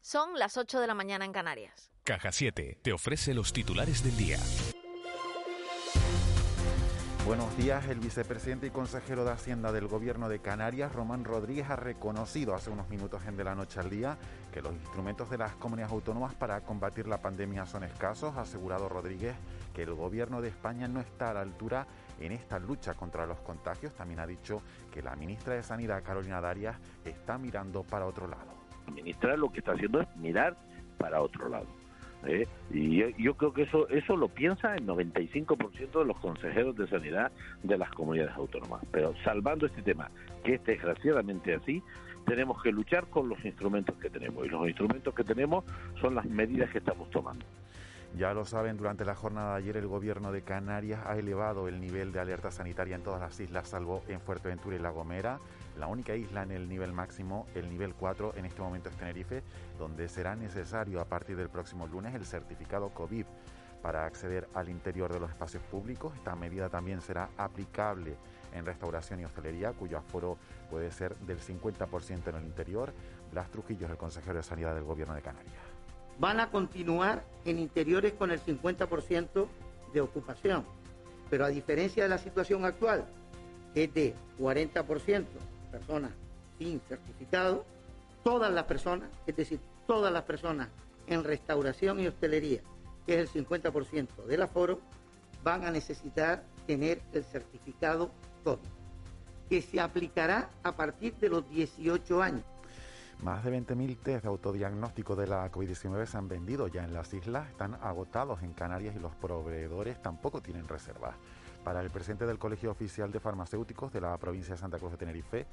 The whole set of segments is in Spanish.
son las 8 de la mañana en Canarias. Caja 7 te ofrece los titulares del día. Buenos días. El vicepresidente y consejero de Hacienda del Gobierno de Canarias, Román Rodríguez, ha reconocido hace unos minutos en De la Noche al Día que los instrumentos de las comunidades autónomas para combatir la pandemia son escasos. Ha asegurado Rodríguez que el Gobierno de España no está a la altura en esta lucha contra los contagios. También ha dicho que la ministra de Sanidad, Carolina Darias, está mirando para otro lado. La ministra lo que está haciendo es mirar para otro lado. ¿eh? Y yo, creo que eso eso lo piensa el 95% de los consejeros de sanidad de las comunidades autónomas. Pero salvando este tema, que es desgraciadamente así, tenemos que luchar con los instrumentos que tenemos. Y los instrumentos que tenemos son las medidas que estamos tomando. Ya lo saben, durante la jornada de ayer el gobierno de Canarias ha elevado el nivel de alerta sanitaria en todas las islas, salvo en Fuerteventura y La Gomera. La única isla en el nivel máximo, el nivel 4, en este momento es Tenerife, donde será necesario a partir del próximo lunes el certificado COVID para acceder al interior de los espacios públicos. Esta medida también será aplicable en restauración y hostelería, cuyo aforo puede ser del 50% en el interior. Blas Trujillo es el consejero de Sanidad del Gobierno de Canarias. Van a continuar en interiores con el 50% de ocupación, pero a diferencia de la situación actual, que es de 40%, personas sin certificado, todas las personas, es decir, todas las personas en restauración y hostelería, que es el 50% del aforo, van a necesitar tener el certificado COVID, que se aplicará a partir de los 18 años. Más de 20.000 test de autodiagnóstico de la COVID-19 se han vendido ya en las islas, están agotados en Canarias y los proveedores tampoco tienen reservas. Para el presidente del Colegio Oficial de Farmacéuticos de la provincia de Santa Cruz de Tenerife,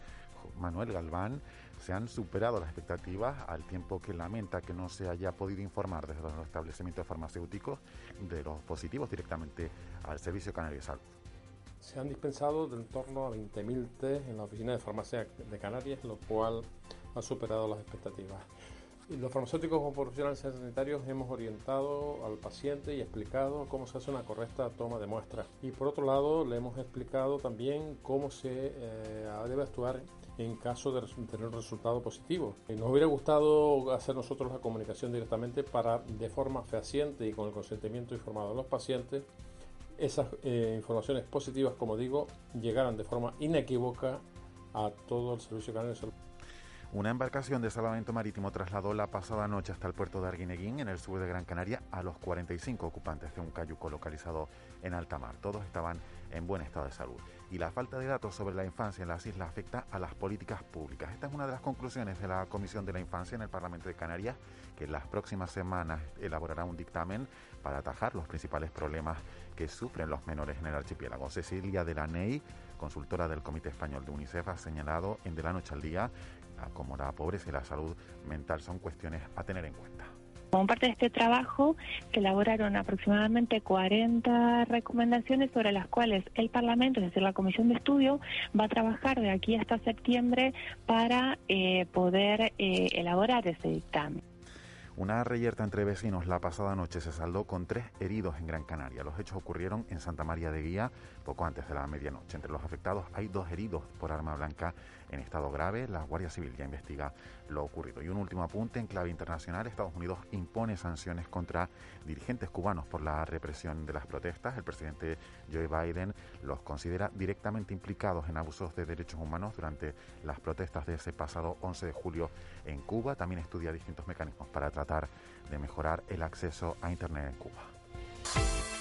Manuel Galván, se han superado las expectativas al tiempo que lamenta que no se haya podido informar desde los establecimientos farmacéuticos de los positivos directamente al Servicio Canario de Salud. Se han dispensado de en torno a 20.000 test en la oficina de farmacia de Canarias, lo cual ha superado las expectativas. Los farmacéuticos como profesionales sanitarios hemos orientado al paciente y explicado cómo se hace una correcta toma de muestras. Y por otro lado, le hemos explicado también cómo se eh, debe actuar en caso de tener un resultado positivo. Eh, nos hubiera gustado hacer nosotros la comunicación directamente para, de forma fehaciente y con el consentimiento informado de los pacientes, esas eh, informaciones positivas, como digo, llegaran de forma inequívoca a todo el servicio canal de salud. Una embarcación de salvamento marítimo trasladó la pasada noche hasta el puerto de Arguineguín, en el sur de Gran Canaria, a los 45 ocupantes de un cayuco localizado en alta mar. Todos estaban en buen estado de salud. Y la falta de datos sobre la infancia en las islas afecta a las políticas públicas. Esta es una de las conclusiones de la Comisión de la Infancia en el Parlamento de Canarias, que en las próximas semanas elaborará un dictamen para atajar los principales problemas que sufren los menores en el archipiélago. Cecilia de la Ney, consultora del Comité Español de UNICEF, ha señalado en De la Noche al Día como la pobreza y la salud mental son cuestiones a tener en cuenta. Como parte de este trabajo, se elaboraron aproximadamente 40 recomendaciones sobre las cuales el Parlamento, es decir, la Comisión de Estudio, va a trabajar de aquí hasta septiembre para eh, poder eh, elaborar ese dictamen. Una reyerta entre vecinos la pasada noche se saldó con tres heridos en Gran Canaria. Los hechos ocurrieron en Santa María de Guía poco antes de la medianoche. Entre los afectados hay dos heridos por arma blanca en estado grave. La Guardia Civil ya investiga lo ocurrido. Y un último apunte en clave internacional. Estados Unidos impone sanciones contra dirigentes cubanos por la represión de las protestas. El presidente Joe Biden los considera directamente implicados en abusos de derechos humanos durante las protestas de ese pasado 11 de julio en Cuba. También estudia distintos mecanismos para tratar de mejorar el acceso a Internet en Cuba.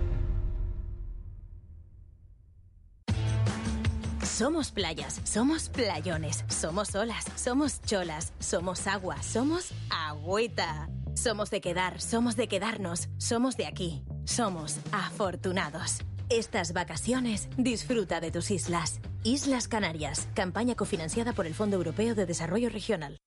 Somos playas, somos playones, somos olas, somos cholas, somos agua, somos agüita. Somos de quedar, somos de quedarnos, somos de aquí, somos afortunados. Estas vacaciones disfruta de tus islas. Islas Canarias, campaña cofinanciada por el Fondo Europeo de Desarrollo Regional.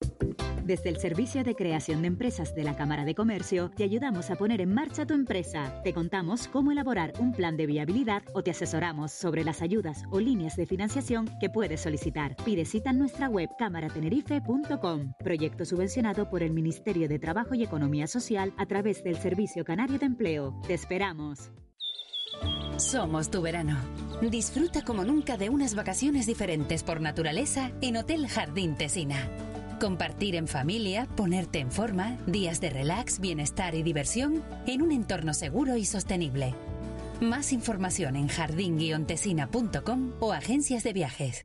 Desde el Servicio de Creación de Empresas de la Cámara de Comercio, te ayudamos a poner en marcha tu empresa. Te contamos cómo elaborar un plan de viabilidad o te asesoramos sobre las ayudas o líneas de financiación que puedes solicitar. Pide cita en nuestra web cámaratenerife.com. Proyecto subvencionado por el Ministerio de Trabajo y Economía Social a través del Servicio Canario de Empleo. Te esperamos. Somos tu verano. Disfruta como nunca de unas vacaciones diferentes por naturaleza en Hotel Jardín Tesina. Compartir en familia, ponerte en forma, días de relax, bienestar y diversión en un entorno seguro y sostenible. Más información en jardín-tesina.com o agencias de viajes.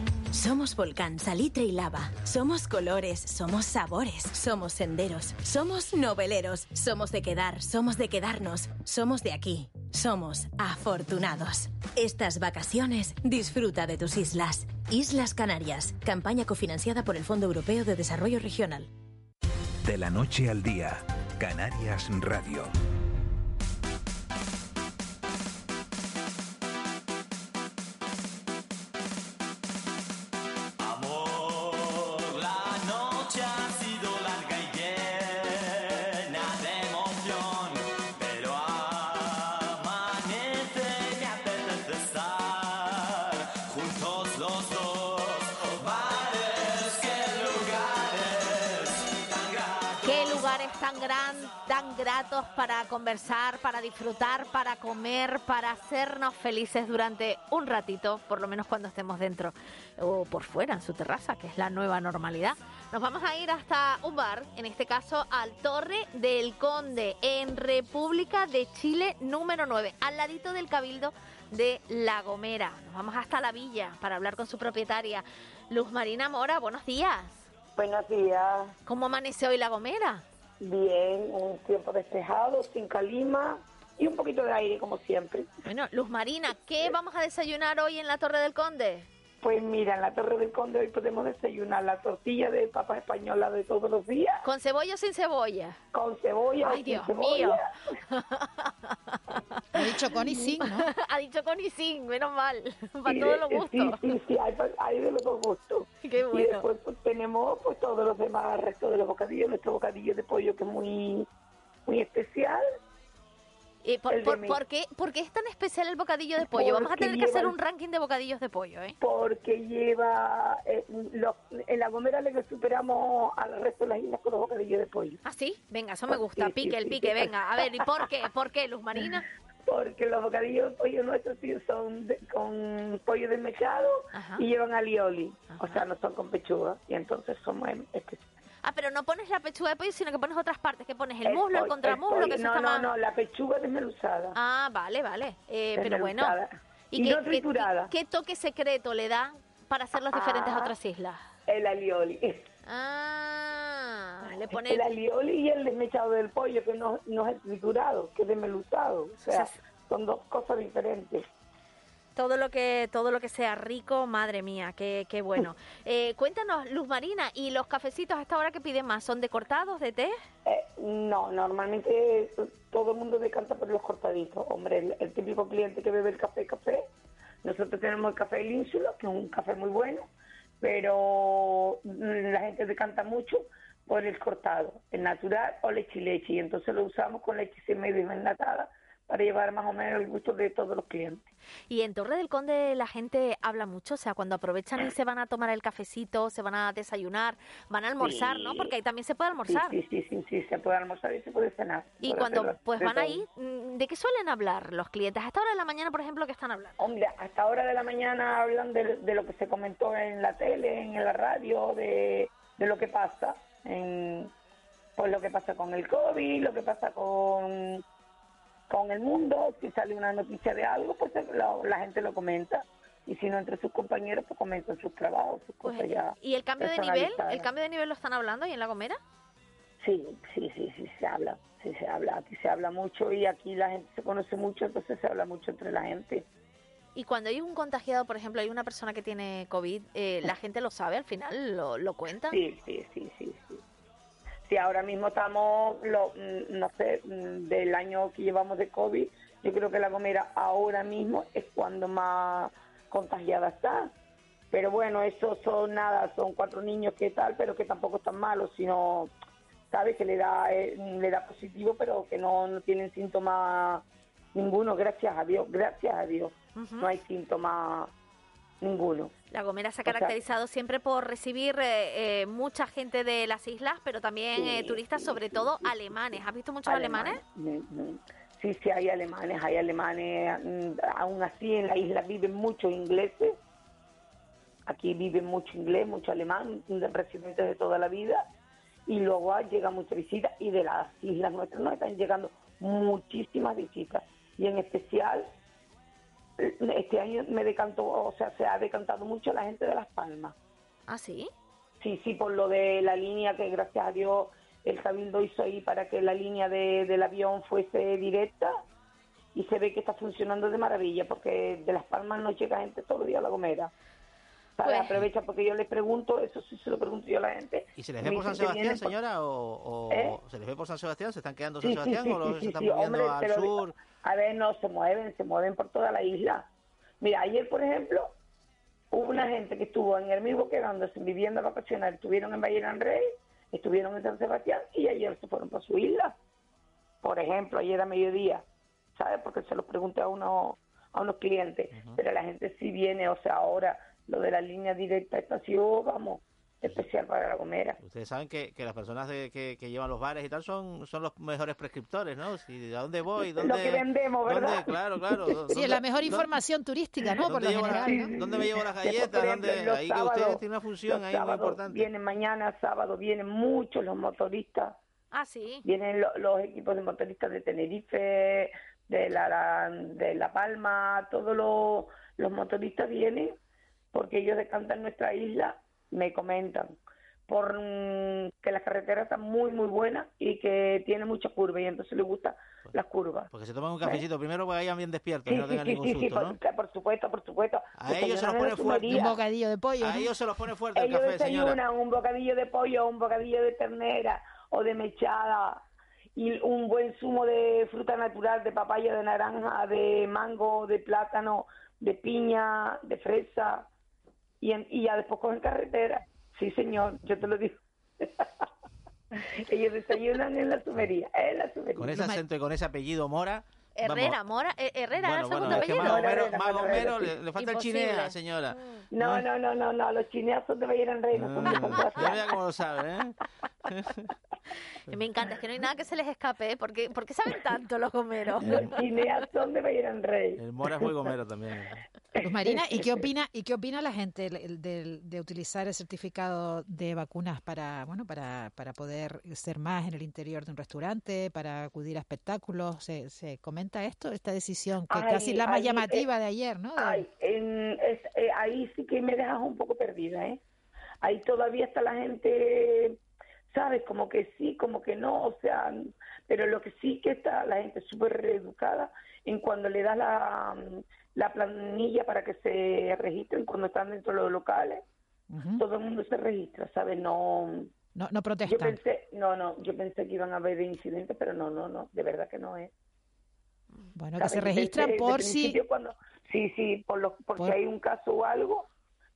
Somos volcán, salitre y lava. Somos colores, somos sabores, somos senderos, somos noveleros, somos de quedar, somos de quedarnos, somos de aquí, somos afortunados. Estas vacaciones disfruta de tus islas. Islas Canarias, campaña cofinanciada por el Fondo Europeo de Desarrollo Regional. De la noche al día, Canarias Radio. Tan gratos para conversar, para disfrutar, para comer, para hacernos felices durante un ratito, por lo menos cuando estemos dentro o por fuera, en su terraza, que es la nueva normalidad. Nos vamos a ir hasta un bar, en este caso al Torre del Conde, en República de Chile número 9, al ladito del Cabildo de La Gomera. Nos vamos hasta la villa para hablar con su propietaria, Luz Marina Mora. Buenos días. Buenos días. ¿Cómo amanece hoy La Gomera? Bien, un tiempo despejado, sin calima y un poquito de aire como siempre. Bueno, Luz Marina, ¿qué vamos a desayunar hoy en la Torre del Conde? Pues mira, en la Torre del Conde hoy podemos desayunar la tortilla de papas española de todos los días. ¿Con cebolla o sin cebolla? Con cebolla. Ay, sin Dios cebolla. mío. Ha dicho con y sin, ¿no? ha dicho con y sin, menos mal. Para todos los gustos. Sí, sí, sí, hay, de los dos gustos. Qué Y bueno. después pues, tenemos pues todos los demás restos de los bocadillos, nuestro bocadillo de pollo que es muy muy especial. Eh, por, por- por qué, por qué es tan especial el bocadillo de pollo? Vamos a tener que hacer un ranking de bocadillos de pollo, ¿eh? Porque lleva, eh, los- en la Gomera le superamos al resto de las islas con los bocadillos de pollo. ¿Ah, sí? Venga, eso me gusta. Sí, Pique, sí, el pique, sí. venga. A ver, ¿y por qué? ¿Por qué, Luz Marina? Porque los bocadillos de pollo nuestros son de- con pollo desmechado Ajá. y llevan alioli, o sea, no son con pechuga, y entonces somos especiales. Ah, pero no pones la pechuga de pollo, sino que pones otras partes. que pones? ¿El El muslo, el contramuslo? que eso no, está no, más... no, la pechuga desmenuzada. Ah, vale, vale. Eh, pero bueno. Desmenuzada. Y qué, no triturada. qué- qué toque secreto le da para hacer los diferentes Ah. otras islas? El alioli. Ah, le pone... El alioli y el desmechado del pollo, que no, no es triturado, que es desmenuzado. O sea, son dos cosas diferentes. Todo lo que todo lo que sea rico, madre mía, qué, qué bueno. Eh, cuéntanos, Luz Marina, ¿y los cafecitos a esta hora que piden más? ¿Son de cortados, de té? Eh, no, normalmente todo el mundo decanta por los cortaditos. Hombre, el, el típico cliente que bebe el café, café. Nosotros tenemos el café El Ínsula, que es un café muy bueno, pero la gente decanta mucho por el cortado, el natural o leche y leche. Y entonces lo usamos con leche sin medio desnatada para llevar más o menos el gusto de todos los clientes. Y en Torre del Conde la gente habla mucho, o sea, cuando aprovechan y se van a tomar el cafecito, se van a desayunar, van a almorzar, ¿no? Sí. Porque ahí también se puede almorzar. Sí, sí, sí, sí, sí, se puede almorzar y se puede cenar. Y cuando hacer pues van todo. ahí, mm, ¿de qué suelen hablar los clientes? A esta hora de la mañana, por ejemplo, ¿qué están hablando? Hombre, hasta ahora de la mañana hablan de, de lo que se comentó en la tele, en la radio, de, de lo que pasa en, pues lo que pasa con el COVID, lo que pasa con, con el mundo, si sale una noticia de algo, pues lo- la gente lo comenta. Y si no entre sus compañeros, pues comentan sus trabajos, sus cosas ya. ¿Y el cambio de nivel? ¿El cambio de nivel lo están hablando ahí en La Gomera? Sí, sí, sí, sí, se habla, sí se habla, aquí se habla mucho y aquí la gente se conoce mucho, entonces se habla mucho entre la gente. Y cuando hay un contagiado, por ejemplo, hay una persona que tiene COVID, eh, ¿la gente lo sabe al final? ¿Lo, lo cuenta? Sí, sí, sí, sí, sí. Sí, ahora mismo estamos, lo, mm, no sé, mm, del año que llevamos de COVID, yo creo que La Gomera ahora mismo es cuando más contagiada está. Pero bueno, eso son nada, son cuatro niños que tal, pero que tampoco están malos, sino, ¿sabes? Que le da, eh, le da positivo, pero que no, no tienen síntomas ninguno, gracias a Dios, gracias a Dios. No hay síntomas ninguno. La Gomera se ha O sea- caracterizado siempre por recibir eh, eh, mucha gente de las islas, pero también eh, Sí, turistas, sobre todo alemanes. ¿Has visto muchos alemanes? Ujú. Sí, sí, hay alemanes, hay alemanes. mm, Aún así, en la isla viven muchos ingleses. Aquí viven mucho inglés, mucho alemán, residentes de toda la vida. Y luego ah, llega mucha visita. Y de las islas nuestras nos están llegando muchísimas visitas. Y en especial, este año me decantó, o sea, se ha decantado mucho la gente de Las Palmas. ¿Ah, sí? Sí, sí, por lo de la línea que gracias a Dios el Cabildo hizo ahí para que la línea de- del avión fuese directa y se ve que está funcionando de maravilla porque de Las Palmas no llega gente todos los días a La Gomera. ¿Sabes? Pues- Aprovecha porque yo les pregunto, eso sí se lo pregunto yo a la gente. ¿Y se les ve por San Sebastián, por- señora? ¿O, o ¿Eh? se les ve por San Sebastián? ¿Se están quedando en San sí, Sebastián sí, o los se están sí, moviendo hombre, al sur? A ver, no, se mueven, se mueven por toda la isla. Mira, ayer, por ejemplo, hubo una gente que estuvo en el mismo quedándose en vivienda vacacional, estuvieron en Valle Rey, estuvieron en San Sebastián y ayer se fueron para su isla. Por ejemplo, ayer a mediodía, ¿sabes? Porque se lo pregunté a, uno, a unos clientes, pero la gente sí viene, o sea, ahora lo de la línea directa, esta ha sido, vamos, especial para La Gomera. Ustedes saben que, que las personas de- que, que llevan los bares y tal son, son los mejores prescriptores, ¿no? Si, ¿A dónde voy? ¿Dónde, Lo que vendemos, ¿verdad? dónde- Claro, claro. Sí, ¿dónde- es la mejor dónde- información turística, ¿no? Por ¿Dónde lo llevo, general, la- ¿no? ¿Dónde me llevo las galletas? ¿Dónde? Ahí que ustedes tienen una función ahí muy importante. Vienen mañana, sábado, vienen muchos los motoristas. Ah, sí. Vienen lo- los equipos de motoristas de Tenerife, de La, la- de la Palma, todos los, los motoristas vienen porque ellos decantan nuestra isla, me comentan, por mm, que las carreteras están muy, muy buenas y que tiene mucha curva y entonces les gustan las curvas. Porque se toman un cafecito primero para que vayan bien despiertos Sí, y no tengan sí, ningún sí, sí, susto, por, ¿no? por supuesto, por supuesto. A ellos se los pone fuerte. Un bocadillo de pollo. A ¿no? ellos se los pone fuerte el Ellos café, señora. desayunan un bocadillo de pollo, un bocadillo de ternera o de mechada y un buen zumo de fruta natural, de papaya, de naranja, de mango, de plátano, de piña, de fresa y, en- y ya después cogen carretera. Sí, señor, yo te lo digo. Ellos desayunan en la sumería, en la sumería. Con ese acento y con ese apellido Mora. Herrera, vamos. Mora, eh, Herrera, Bueno, ¿era el segundo bueno, es que apellido? más o menos, Herrera, más o Herrera, menos sí. le, le falta Imposible. el chinea, señora. No, no, no, no, no, los chineas son de Bahía Rey, no son de Sebastián. ya vea cómo lo sabe, ¿eh? Me encanta, es que no hay nada que se les escape, ¿eh? ¿Por qué, por qué saben tanto los gomeros? Los chineas son de Bahía Rey. El Mora es muy gomero también. Luz Marina, ¿y qué opina y qué opina la gente de, utilizar el certificado de vacunas para bueno para, para poder ser más en el interior de un restaurante, para acudir a espectáculos? ¿Se, se comenta esto, esta decisión que Ay, casi la más ay, llamativa eh, de ayer, ¿no? De- Ay, en- es- eh, ahí sí que me dejas un poco perdida, ¿eh? Ahí todavía está la gente, ¿sabes? Como que sí, como que no, o sea, pero lo que sí que está la gente súper reeducada en cuando le das la, la planilla para que se registren cuando están dentro de los locales, todo el mundo se registra, ¿sabes? No, no, no yo protestan. pensé, no, no, yo pensé que iban a haber incidentes, pero no, no, no, de verdad que no es. Bueno, que se Yo registran por desde si cuando- sí, sí, por lo, porque Por- hay un caso o algo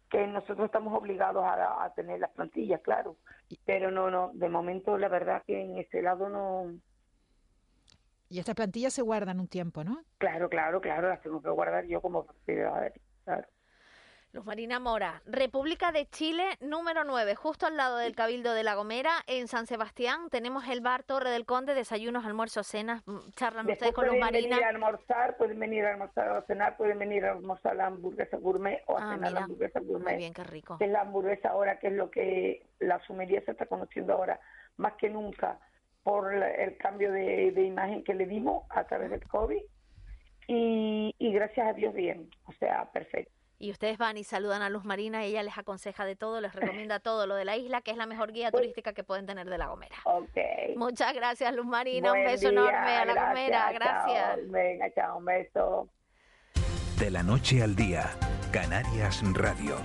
que nosotros estamos obligados a, a tener las plantillas, claro. Pero no, no, de momento la verdad que en ese lado no. Y estas plantillas se guardan un tiempo, ¿no? Claro, claro, claro, las tengo que guardar yo como. Claro. Luz Marina Mora, República de Chile, número 9, justo al lado del Cabildo de La Gomera, en San Sebastián. Tenemos el bar Torre del Conde, desayunos, almuerzos, cenas. mm, Charlan Después ustedes con Luz pueden venir Marina. a almorzar, pueden venir a almorzar o a cenar, pueden venir a almorzar la hamburguesa gourmet o a Ah, cenar la mira, hamburguesa gourmet. muy bien, qué rico. que es la hamburguesa ahora, que es lo que la sumería se está conociendo ahora más que nunca por la- el cambio de, de imagen que le dimos a través del COVID y, y gracias a Dios bien, o sea, perfecto. Y ustedes van y saludan a Luz Marina, ella les aconseja de todo, les recomienda todo lo de la isla, que es la mejor guía turística que pueden tener de La Gomera. Ok. Muchas gracias, Luz Marina. un beso día, enorme a La gracias, Gomera. Gracias. chao. Venga, chao, un beso. De la noche al día, Canarias Radio.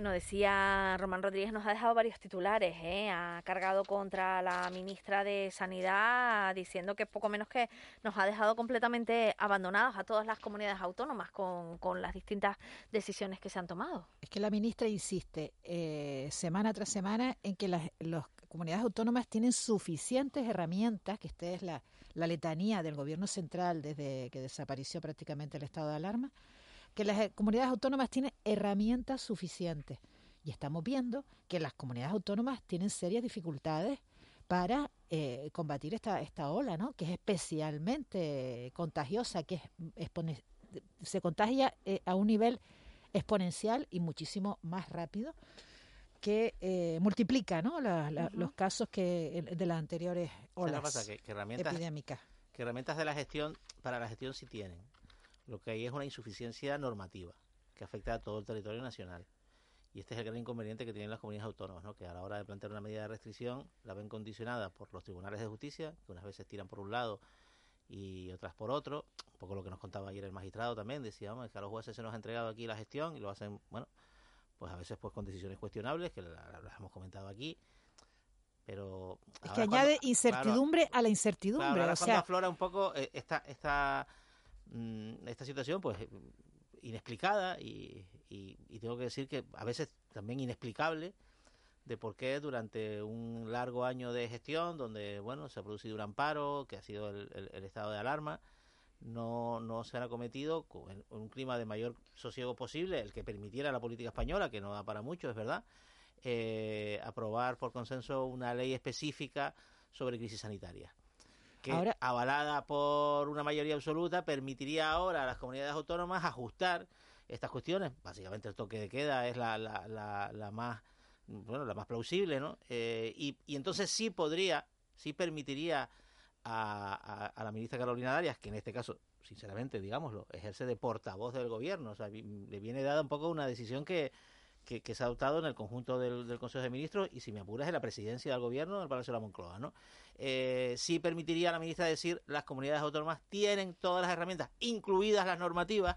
Bueno, decía Román Rodríguez, nos ha dejado varios titulares, ¿eh? ha cargado contra la ministra de Sanidad diciendo que poco menos que nos ha dejado completamente abandonados a todas las comunidades autónomas con, con las distintas decisiones que se han tomado. Es que la ministra insiste eh, semana tras semana en que las comunidades autónomas tienen suficientes herramientas, que esta es la, la letanía del gobierno central desde que desapareció prácticamente el estado de alarma, que las eh, comunidades autónomas tienen herramientas suficientes. Y estamos viendo que las comunidades autónomas tienen serias dificultades para eh, combatir esta, esta ola, ¿no? que es especialmente contagiosa, que es se contagia eh, a un nivel exponencial y muchísimo más rápido que eh, multiplica ¿no? la- la- los casos que de las anteriores ¿Sabes lo olas pasa? Que, que herramientas, epidémicas. que herramientas de la gestión, para la gestión sí tienen. Lo que hay es una insuficiencia normativa que afecta a todo el territorio nacional. Y este es el gran inconveniente que tienen las comunidades autónomas, ¿no? que a la hora de plantear una medida de restricción la ven condicionada por los tribunales de justicia, que unas veces tiran por un lado y otras por otro. Un poco lo que nos contaba ayer el magistrado también, decíamos que a los jueces se nos ha entregado aquí la gestión y lo hacen, bueno, pues a veces pues con decisiones cuestionables, que la- las hemos comentado aquí. Pero Es que cuando- añade claro, incertidumbre a la incertidumbre. Claro, ahora o sea, aflora un poco eh, esta, esta, mm, esta situación, pues eh, inexplicada y, y- tengo que decir que a veces también inexplicable de por qué durante un largo año de gestión, donde bueno se ha producido un amparo, que ha sido el, estado de alarma, no, no se han acometido el- un clima de mayor sosiego posible, el que permitiera la política española, que no da para mucho, es verdad, eh, aprobar por consenso una ley específica sobre crisis sanitaria que Ahora- avalada por una mayoría absoluta permitiría ahora a las comunidades autónomas ajustar estas cuestiones. Básicamente el toque de queda es la, la, la, la más bueno la más plausible, ¿no? Eh, y, y entonces sí podría, sí permitiría a, a, a la ministra Carolina Darias, que en este caso, sinceramente, digámoslo, ejerce de portavoz del gobierno, o sea, vi- le viene dada un poco una decisión que, que, que se ha adoptado en el conjunto del, del Consejo de Ministros y, si me apuras, en la presidencia del gobierno en el Palacio de la Moncloa, ¿no? Eh, sí permitiría a la ministra decir las comunidades autónomas tienen todas las herramientas, incluidas las normativas,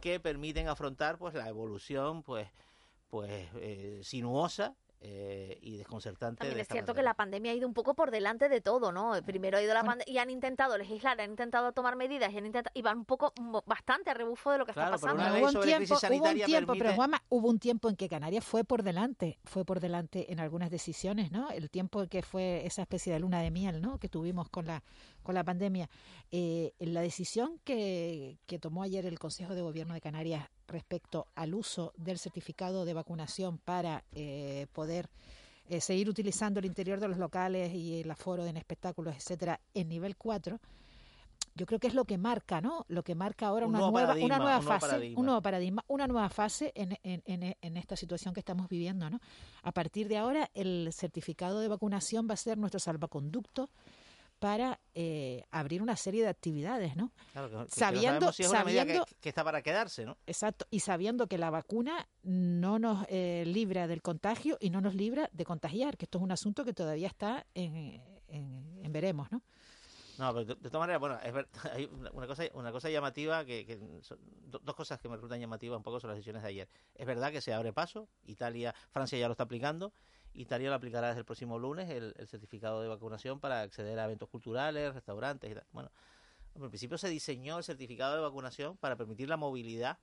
que permiten afrontar pues la evolución pues pues eh, sinuosa eh, y desconcertante También de es cierto que la pandemia ha ido un poco por delante de todo, ¿no? Primero ha ido la pandemia y han intentado legislar, han intentado tomar medidas y, han intentado, y van un poco bastante a rebufo de lo que Claro, está pasando. hubo un tiempo, hubo un tiempo, pero Juanma, hubo un tiempo en que Canarias fue por delante, fue por delante en algunas decisiones, ¿no? El tiempo que fue esa especie de luna de miel, ¿no? Que tuvimos con la con la pandemia. Eh, la decisión que, que tomó ayer el Consejo de Gobierno de Canarias respecto al uso del certificado de vacunación para eh, poder eh, seguir utilizando el interior de los locales y el aforo en espectáculos, etcétera, en nivel 4, yo creo que es lo que marca, ¿no? Lo que marca ahora Un una nueva, una nueva un fase, paradigma. un nuevo paradigma, una nueva fase en, en, en, en esta situación que estamos viviendo, ¿no? A partir de ahora, el certificado de vacunación va a ser nuestro salvaconducto para eh, abrir una serie de actividades, ¿no? Claro, que- que- que no sabiendo, sabemos si es una medida que- que, está para quedarse, ¿no? exacto, y sabiendo que la vacuna no nos eh, libra del contagio y no nos libra de contagiar, que esto es un asunto que todavía está en, en, en veremos, ¿no? No, pero de, de todas maneras, bueno, es ver- hay una, cosa, una cosa llamativa, que, que son do- dos cosas que me resultan llamativas un poco son las decisiones de ayer. Es verdad que se abre paso, Italia, Francia ya lo está aplicando, Italia lo aplicará desde el próximo lunes, el, certificado de vacunación para acceder a eventos culturales, restaurantes y tal. Bueno, en principio se diseñó el certificado de vacunación para permitir la movilidad,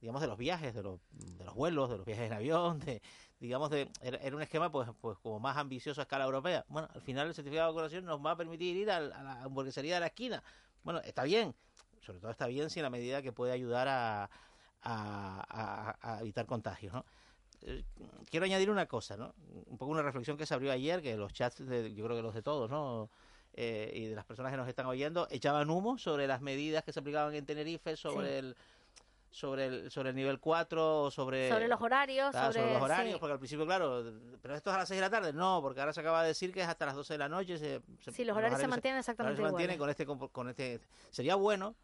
digamos, de los viajes, de los, de los vuelos, de los viajes en avión, de, digamos, de, era, un esquema pues, pues como más ambicioso a escala europea. Bueno, al final el certificado de vacunación nos va a permitir ir a, la hamburguesería de la esquina. Bueno, está bien, sobre todo está bien si en la medida que puede ayudar a, a- a evitar contagios, ¿no? Eh, Quiero añadir una cosa, ¿no? Un poco una reflexión que se abrió ayer, que los chats, de, yo creo que los de todos, ¿no? Eh, y de las personas que nos están oyendo, echaban humo sobre las medidas que se aplicaban en Tenerife, sobre Sí. el sobre el, sobre el nivel 4 o sobre... Sobre los horarios, Claro, sobre, los horarios, sí. porque al principio, claro, pero esto es a las 6 de la tarde, no, porque ahora se acaba de decir que es hasta las 12 de la noche. Se, se- Sí, los horarios se mantienen los exactamente se mantienen con este, con este... Sería bueno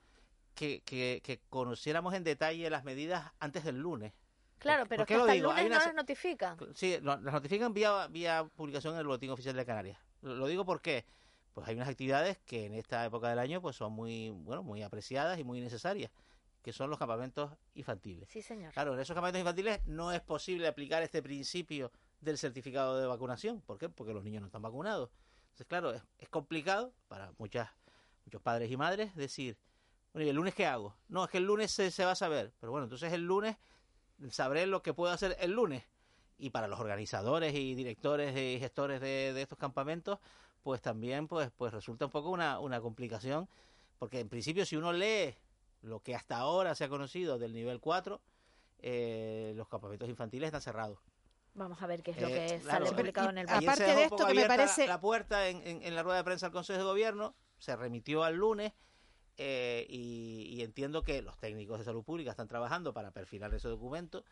que, que, que conociéramos en detalle las medidas antes del lunes. Claro, ¿Por pero que lo hasta el lunes una no les notifican. Sí, las notifican vía, vía publicación en el Boletín Oficial de Canarias. Lo, lo digo porque pues hay unas actividades que en esta época del año pues son muy bueno muy apreciadas y muy necesarias, que son los campamentos infantiles. Sí, señor. Claro, en esos campamentos infantiles no es posible aplicar este principio del certificado de vacunación. ¿Por qué? Porque los niños no están vacunados. Entonces, claro, es, es complicado para muchas, muchos padres y madres decir, bueno, ¿y el lunes qué hago? No, es que el lunes se, se va a saber. Pero bueno, entonces el lunes sabré lo que puedo hacer el lunes. Y para los organizadores y directores y gestores de, de estos campamentos, pues también pues, pues resulta un poco una, una complicación. Porque en principio si uno lee lo que hasta ahora se ha conocido del nivel 4, eh, los campamentos infantiles están cerrados. Vamos a ver qué es lo Eh, que claro, sale publicado en el Aparte de esto que me parece- la puerta en, en- en la rueda de prensa del Consejo de Gobierno, se remitió al lunes eh, y, y entiendo que los técnicos de salud pública están trabajando para perfilar ese documento,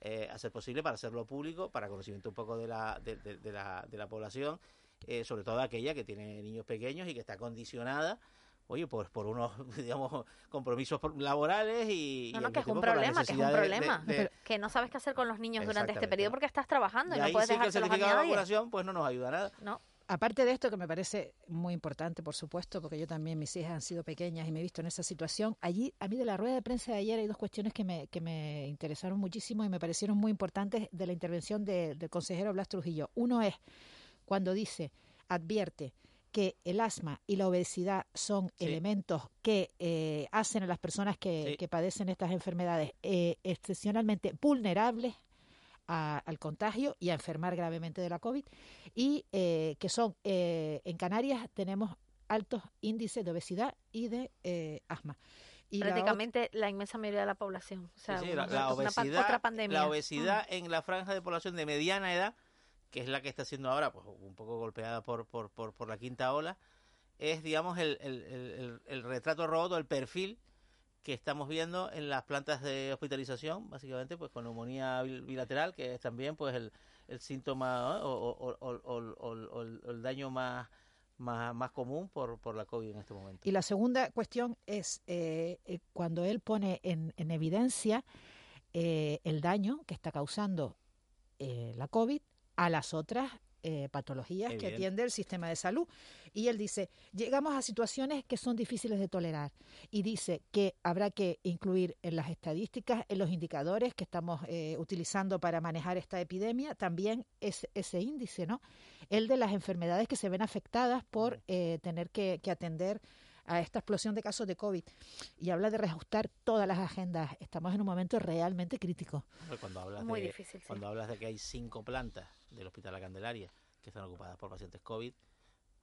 eh, hacer posible para hacerlo público, para conocimiento un poco de la, de, de- de la, de la población, eh, sobre todo aquella que tiene niños pequeños y que está condicionada. Oye, por, por unos, digamos, compromisos laborales y... No, que es problema, que es un problema. Que no sabes qué hacer con los niños durante este periodo porque estás trabajando y, y no puedes sí que el certificado de vacunación pues no nos ayuda a nada. No. Aparte de esto, que me parece muy importante, por supuesto, porque yo también, mis hijas han sido pequeñas y me he visto en esa situación, allí, a mí de la rueda de prensa de ayer hay dos cuestiones que me, que me interesaron muchísimo y me parecieron muy importantes de la intervención de- del consejero Blas Trujillo. Uno es cuando dice, advierte que el asma y la obesidad son Sí. elementos que eh, hacen a las personas que, Sí. que padecen estas enfermedades eh, excepcionalmente vulnerables a- al contagio y a enfermar gravemente de la COVID y eh, que son eh, en Canarias tenemos altos índices de obesidad y de eh, asma. Y Prácticamente la inmensa mayoría de la población. O sea, Sí, la, la una pa- obesidad, otra pandemia. la obesidad Mm. en la franja de población de mediana edad, que es la que está siendo ahora pues un poco golpeada por, por, por, por la quinta ola, es digamos el, el, el, el- el retrato robot, el perfil que estamos viendo en las plantas de hospitalización, básicamente pues con neumonía bil- bilateral, que es también pues el, el síntoma o, el daño más, más, más común por, por la COVID en este momento. Y la segunda cuestión es eh, eh, cuando él pone en, en evidencia eh, el daño que está causando eh, la COVID a las otras eh, patologías que atiende el sistema de salud. Y él dice, llegamos a situaciones que son difíciles de tolerar. Y dice que habrá que incluir en las estadísticas, en los indicadores que estamos eh, utilizando para manejar esta epidemia, también ese, ese índice, ¿no? El de las enfermedades que se ven afectadas por eh, tener que, que atender a esta explosión de casos de COVID. Y habla de reajustar todas las agendas. Estamos en un momento realmente crítico. Cuando hablas, Muy de, difícil, sí. cuando hablas de que hay cinco plantas del Hospital La Candelaria que están ocupadas por pacientes COVID,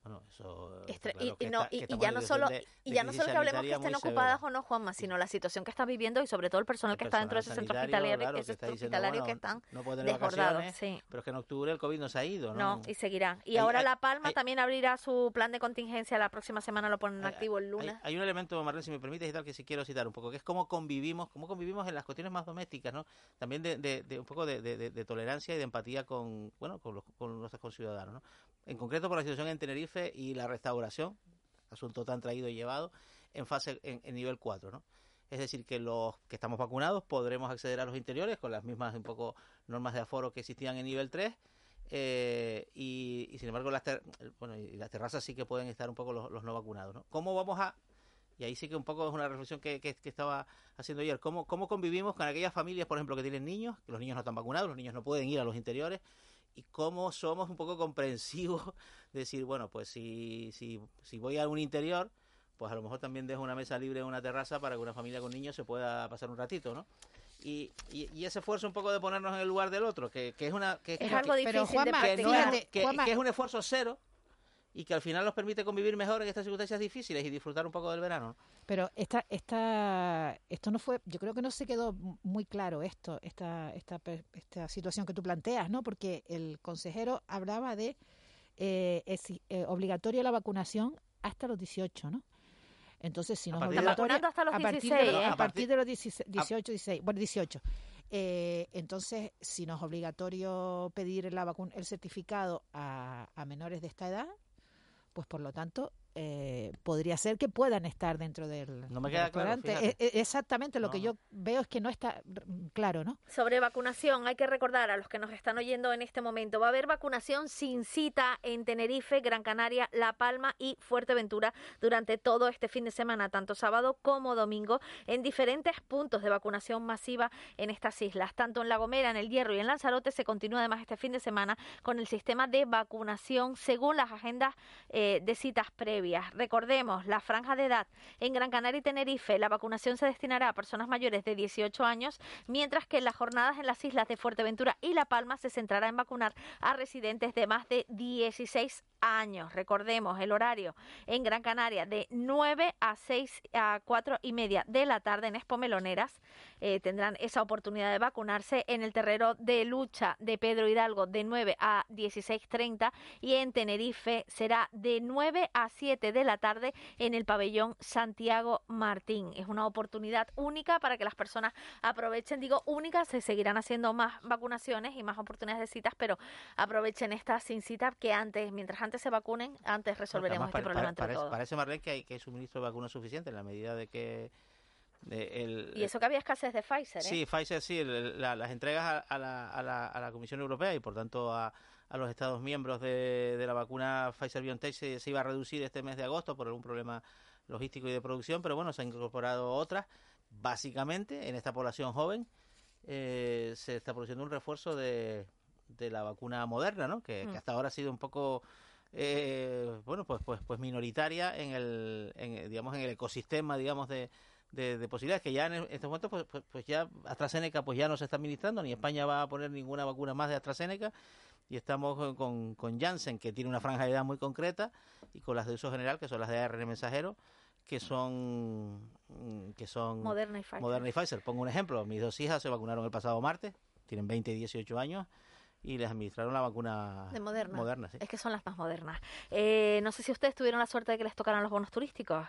bueno, eso está Estre- claro y, que y no, está- que y- y estamos ya no solo de- y ya no solo que hablemos que estén ocupadas o no Juanma sino la situación que está viviendo y sobre todo el personal que está dentro de ese personal centro sanitario, hospitalario, claro, que ese está centro diciendo, hospitalario que están no desbordados sí pero es que en octubre el COVID no se ha ido, ¿no? no, y seguirá. Y Hay- ahora hay- La Palma hay- también abrirá su plan de contingencia la próxima semana, lo ponen activo el lunes. hay un elemento, Marlene, si me permites y tal, que sí quiero citar un poco, que es cómo convivimos, cómo convivimos en las cuestiones más domésticas, ¿no? También de, de- de un poco de, de- de- de tolerancia y de empatía con, bueno, con, los, con nuestros conciudadanos, ¿no? En concreto por la situación en Tenerife y la restauración, asunto tan traído y llevado, en fase, en, en nivel 4, ¿no? Es decir, que los que estamos vacunados podremos acceder a los interiores con las mismas un poco normas de aforo que existían en nivel 3 eh, y, y sin embargo las, ter- bueno, y las terrazas sí que pueden estar un poco los, los no vacunados. ¿no? ¿Cómo vamos a, y ahí sí que un poco es una reflexión que, que- que estaba haciendo ayer, ¿cómo, cómo convivimos con aquellas familias, por ejemplo, que tienen niños, que los niños no están vacunados, los niños no pueden ir a los interiores, y cómo somos un poco comprensivos de decir, bueno, pues si, si, si voy a un interior, pues a lo mejor también dejo una mesa libre en una terraza para que una familia con niños se pueda pasar un ratito, ¿no? Y, y, y ese esfuerzo un poco de ponernos en el lugar del otro, que, que es una... Que, Es que- algo que- difícil Pero, Juanma, de que, no es, que- Juanma. que es un esfuerzo cero y que al final nos permite convivir mejor en estas circunstancias difíciles y disfrutar un poco del verano. Pero esta, esta, esto no fue, yo creo que no se quedó muy claro esto, esta, esta, esta situación que tú planteas, ¿no? Porque el consejero hablaba de eh, es, eh, obligatorio la vacunación hasta los 18, ¿no? Entonces, si no es obligatoria, hasta los a partir 16, de, los- ¿eh? a A partir de los 16 18, 16, bueno, 18. Eh, entonces, si no es obligatorio pedir la vacuna, el certificado a, a menores de esta edad, pues por lo tanto eh, podría ser que puedan estar dentro del, No me del queda claro, restaurante. Eh, eh, exactamente, lo No, que yo veo es que no está mm, claro, ¿no? Sobre vacunación, hay que recordar a los que nos están oyendo en este momento, va a haber vacunación sin cita en Tenerife, Gran Canaria, La Palma y Fuerteventura durante todo este fin de semana, tanto sábado como domingo, en diferentes puntos de vacunación masiva en estas islas. Tanto en La Gomera, en El Hierro y en Lanzarote se continúa además este fin de semana con el sistema de vacunación según las agendas eh, de citas previas. Recordemos, la franja de edad en Gran Canaria y Tenerife, la vacunación se destinará a personas mayores de 18 años, mientras que en las jornadas en las islas de Fuerteventura y La Palma se centrará en vacunar a residentes de más de 16 años. Recordemos el horario en Gran Canaria de 9 a 6 a 4 y media de la tarde en Expo Meloneras. Eh, tendrán esa oportunidad de vacunarse en el terreno de lucha de Pedro Hidalgo de 9 a 16.30 y en Tenerife será de 9 a 7 de la tarde en el pabellón Santiago Martín. Es una oportunidad única para que las personas aprovechen, digo única, se seguirán haciendo más vacunaciones y más oportunidades de citas, pero aprovechen esta sin cita que antes, mientras antes se vacunen, antes resolveremos Además, este problema pare- entre todos. parece, Marlene, que hay, que hay suministro de vacunas suficiente en la medida de que de el, Y eso que había escasez de Pfizer, ¿eh? Sí, Pfizer sí, el- la- las entregas a, a la, a, la, a la Comisión Europea y por tanto a, a los Estados miembros de, de la vacuna Pfizer-BioNTech se, se iba a reducir este mes de agosto por algún problema logístico y de producción, pero bueno, se han incorporado otras. Básicamente, en esta población joven eh, se está produciendo un refuerzo de, de la vacuna moderna, ¿no? Que, que Mm. hasta ahora ha sido un poco eh, bueno pues pues pues minoritaria en el en, digamos en el ecosistema digamos de, de, de posibilidades que ya en estos momentos pues, pues, pues ya AstraZeneca pues ya no se está administrando ni España va a poner ninguna vacuna más de AstraZeneca y estamos con- con, con Janssen que tiene una franja de edad muy concreta y con las de uso general que son las de ARN mensajero que son mm, que son Moderna y Pfizer. Moderna y Pfizer. Pongo un ejemplo, mis dos hijas se vacunaron el pasado martes, tienen 20 y 18 años y les administraron la vacuna De Moderna. Moderna, sí. Es que son las más modernas. Eh, no sé si ustedes tuvieron la suerte de que les tocaran los bonos turísticos.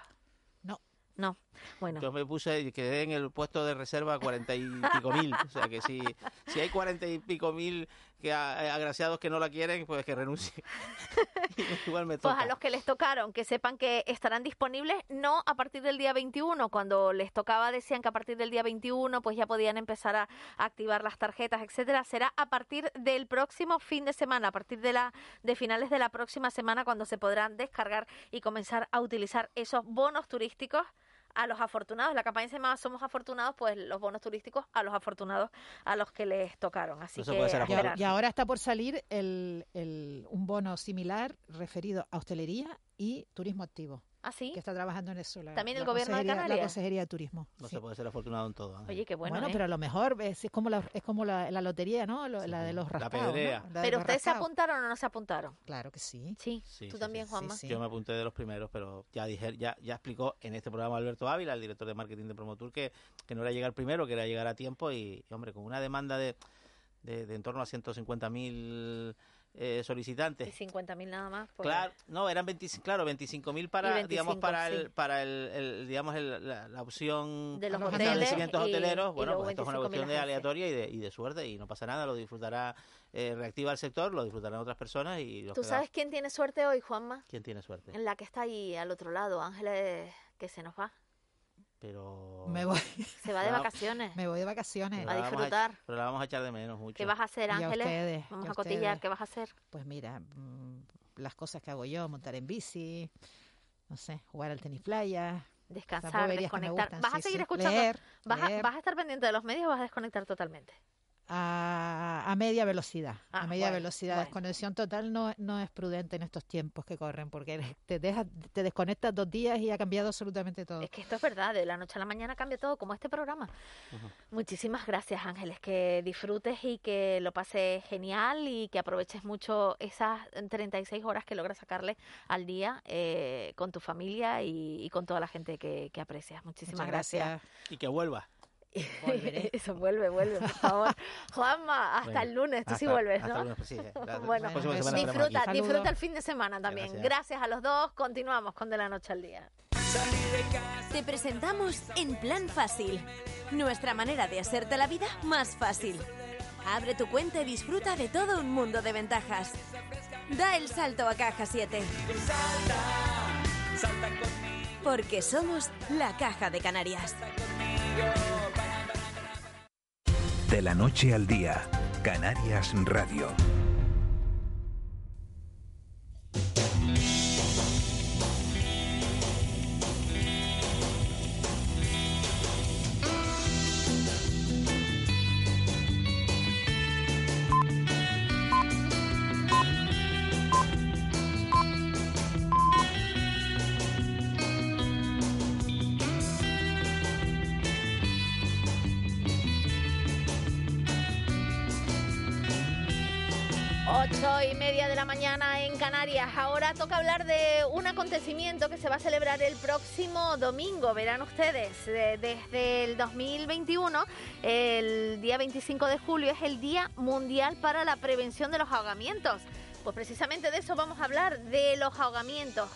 No. No. Bueno. Yo me puse quedé en el puesto de reserva 40 y pico mil. O sea que si, si hay 40 y pico mil que a- agraciados que no la quieren, pues que renuncie. Igual me Pues a los que les tocaron, que sepan que estarán disponibles no a partir del día 21. Cuando les tocaba decían que a partir del día 21 pues ya podían empezar a activar las tarjetas, etcétera. Será a partir del próximo fin de semana, a partir de la de finales de la próxima semana cuando se podrán descargar y comenzar a utilizar esos bonos turísticos a los afortunados. La campaña se llama Somos afortunados, pues los bonos turísticos a los afortunados a los que les tocaron. Así Eso que puede ser Y, ahora- y ahora está por salir el, el- un bono similar referido a hostelería y turismo activo. ¿Ah, sí? Que está trabajando en eso. la- También el la gobierno de Canarias. La Consejería de Turismo. No sí. se puede ser afortunado en todo. Ángel. Oye, qué bueno, Bueno, ¿eh? pero a lo mejor es, es como la, es como la, la lotería, ¿no? Lo- la de los rascados. pedrea. La de Pero ustedes se apuntaron o no se apuntaron. Claro que sí. Sí, Sí, tú sí, también, sí. Juanma. sí. Yo me apunté de los primeros, pero ya dije, ya, ya explicó en este programa Alberto Ávila, el director de marketing de Promotour, que, que no era llegar primero, que era llegar a tiempo y, y, hombre, con una demanda de, de, de en torno a 150.000 eh, solicitantes. Y 50.000 nada más. pues- Claro, no, eran 25, claro, 25.000 para, Y 25, digamos, para sí. el, para el, el, digamos, el- la, la opción De los hoteles establecimientos y- hoteleros. Bueno, pues esto es una 25.000 cuestión de aleatoria y de, y de suerte y no pasa nada, lo disfrutará, eh, reactiva el sector, lo disfrutarán otras personas y los ¿Tú sabes quién tiene suerte hoy, Juanma? quién tiene suerte. En la que está ahí al otro lado, Ángeles, que se nos va. Pero Me voy, Se va de vacaciones. me voy de vacaciones. a disfrutar. pero la vamos a echar de menos mucho. ¿Qué vas a hacer, a Ángeles? ustedes, Vamos a a cotillar, ustedes. ¿qué vas a hacer? Pues mira, mm, las cosas que hago yo, montar en bici, no sé, jugar al tenis playa. Descansar, desconectar. gustan, ¿Vas a seguir sí. escuchando? Leer, ¿Vas, a. ¿Vas a estar pendiente de los medios o vas a desconectar totalmente? A, a media velocidad. Ah, a media bueno, velocidad. bueno. Desconexión total no, no es prudente en estos tiempos que corren, porque te, dejas, te desconectas dos días y ha cambiado absolutamente todo. Es que esto es verdad, de la noche a la mañana cambia todo, como este programa. Muchísimas gracias, Ángeles, que disfrutes y que lo pases genial y que aproveches mucho esas 36 horas que logras sacarle al día eh, con tu familia y, y con toda la gente que, que aprecias. Muchísimas gracias. gracias. Y que vuelva. Volveré. Eso, vuelve, vuelve, por favor. Juanma, hasta el lunes, tú sí vuelves, ¿no? lunes, pues sí, eh. La- bueno, disfruta, disfruta el fin de semana también. Gracias. gracias a los dos. Continuamos con De la Noche al Día. Te presentamos En Plan Fácil, nuestra manera de hacerte la vida más fácil. Abre tu cuenta y disfruta de todo un mundo de ventajas. Da el salto a Caja 7. Porque somos la Caja de Canarias. De la noche al día, Canarias Radio. Ocho y media de la mañana en Canarias. Ahora toca hablar de un acontecimiento que se va a celebrar el próximo domingo. Verán ustedes, de- desde el 2021, el día 25 de julio es el Día Mundial para la Prevención de los Ahogamientos. Pues precisamente de eso vamos a hablar, de los ahogamientos.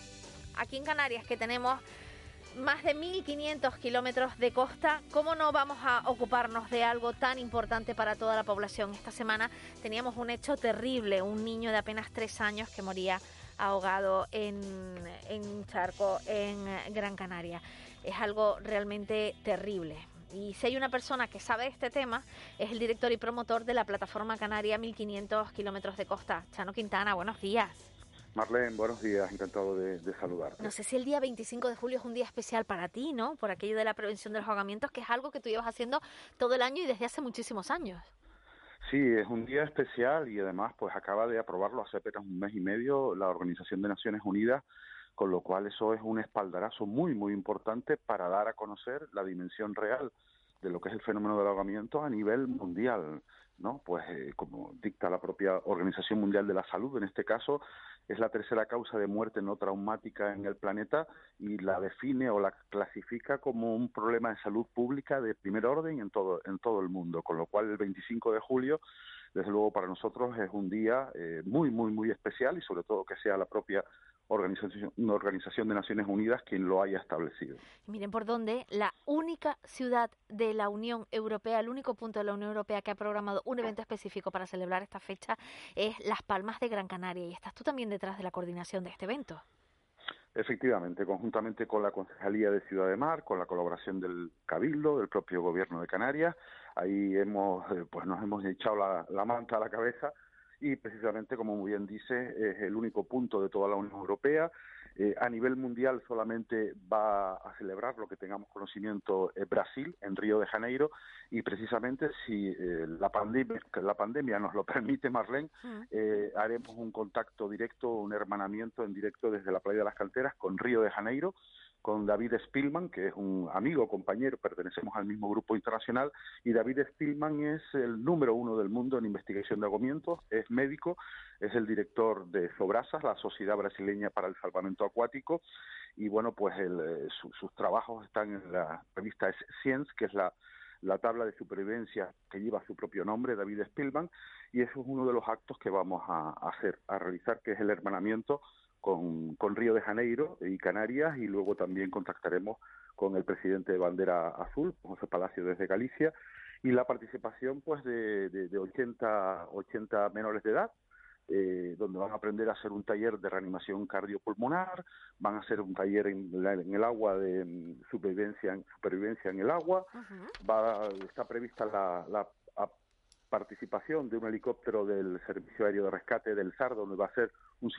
Aquí en Canarias que tenemos más de 1.500 kilómetros de costa, ¿cómo no vamos a ocuparnos de algo tan importante para toda la población? Esta semana teníamos un hecho terrible, un niño de apenas tres años que moría ahogado en, en un charco en Gran Canaria. Es algo realmente terrible. Y si hay una persona que sabe este tema, es el director y promotor de la plataforma canaria 1500 kilómetros de costa. Chano Quintana, buenos días. Marlene, buenos días, encantado de, de saludarte. No sé si el día 25 de julio es un día especial para ti, ¿no? Por aquello de la prevención de los ahogamientos, que es algo que tú llevas haciendo todo el año y desde hace muchísimos años. Sí, es un día especial y además pues acaba de aprobarlo hace apenas un mes y medio la Organización de Naciones Unidas, con lo cual eso es un espaldarazo muy, muy importante para dar a conocer la dimensión real de lo que es el fenómeno del ahogamiento a nivel mundial, ¿no? Pues eh, como dicta la propia Organización Mundial de la Salud, en este caso es la tercera causa de muerte no traumática en el planeta y la define o la clasifica como un problema de salud pública de primer orden en todo en todo el mundo, con lo cual el 25 de julio desde luego para nosotros es un día eh, muy muy muy especial y sobre todo que sea la propia organización, una organización de Naciones Unidas quien lo haya establecido. Y miren por dónde la única ciudad de la Unión Europea, el único punto de la Unión Europea que ha programado un evento específico para celebrar esta fecha es Las Palmas de Gran Canaria. Y estás tú también detrás de la coordinación de este evento. Efectivamente, conjuntamente con la Concejalía de Ciudad de Mar, con la colaboración del Cabildo, del propio Gobierno de Canarias, ahí hemos, eh, pues nos hemos echado la, la manta a la cabeza y precisamente, como muy bien dice, es el único punto de toda la Unión Europea. Eh, a nivel mundial solamente va a celebrar lo que tengamos conocimiento eh, Brasil, en Río de Janeiro, y precisamente si eh, la, pandemia, la pandemia nos lo permite, Marlene, eh, haremos un contacto directo, un hermanamiento en directo desde la playa de las Canteras con Río de Janeiro, con David Spielman, que es un amigo, compañero, pertenecemos al mismo grupo internacional, y David Spielman es el número uno del mundo en investigación de ahogamientos, es médico, es el director de Sobrasas, la Sociedad Brasileña para el Salvamento Acuático, y bueno, pues el, eh, su- sus trabajos están en la revista Science, que es la, la tabla de supervivencia que lleva su propio nombre, David Spielman, y eso es uno de los actos que vamos a hacer, a realizar, que es el hermanamiento con, con Río de Janeiro y Canarias, y luego también contactaremos con el presidente de Bandera Azul, José Palacio desde Galicia, y la participación pues de, de, de 80, 80 menores de edad, eh, donde van a aprender a hacer un taller de reanimación cardiopulmonar, van a hacer un taller en, la- en el agua de mm, supervivencia, en, supervivencia en el agua, va, está prevista la, la participación de un helicóptero del Servicio Aéreo de Rescate del SAR, donde va a ser un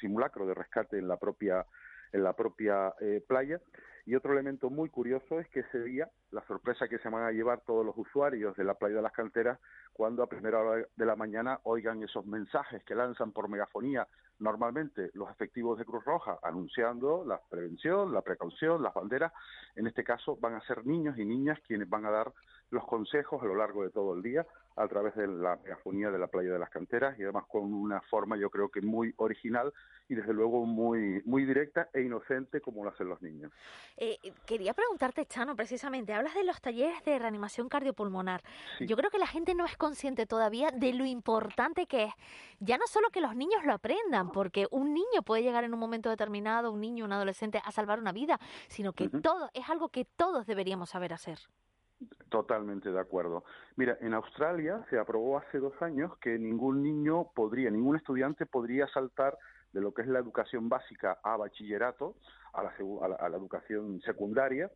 simulacro de rescate en la propia en la propia eh, playa. Y otro elemento muy curioso es que ese día, la sorpresa que se van a llevar todos los usuarios de la playa de las canteras, cuando a primera hora de la mañana oigan esos mensajes que lanzan por megafonía normalmente los efectivos de Cruz Roja, anunciando la prevención, la precaución, las banderas. En este caso van a ser niños y niñas quienes van a dar los consejos a lo largo de todo el día a través de la megafonía de la playa de las canteras y además con una forma yo creo que muy original y desde luego muy muy directa e inocente como lo hacen los niños. Eh, quería preguntarte, Chano, precisamente, hablas de los talleres de reanimación cardiopulmonar. Yo creo que la gente no es consciente todavía de lo importante que es, ya no solo que los niños lo aprendan, porque un niño puede llegar en un momento determinado, un niño, un adolescente, a salvar una vida, sino que todo es algo que todos deberíamos saber hacer. Totalmente de acuerdo. Mira, en Australia se aprobó hace dos años que ningún niño podría, ningún estudiante podría saltar de lo que es la educación básica a bachillerato, a la, educación secundaria,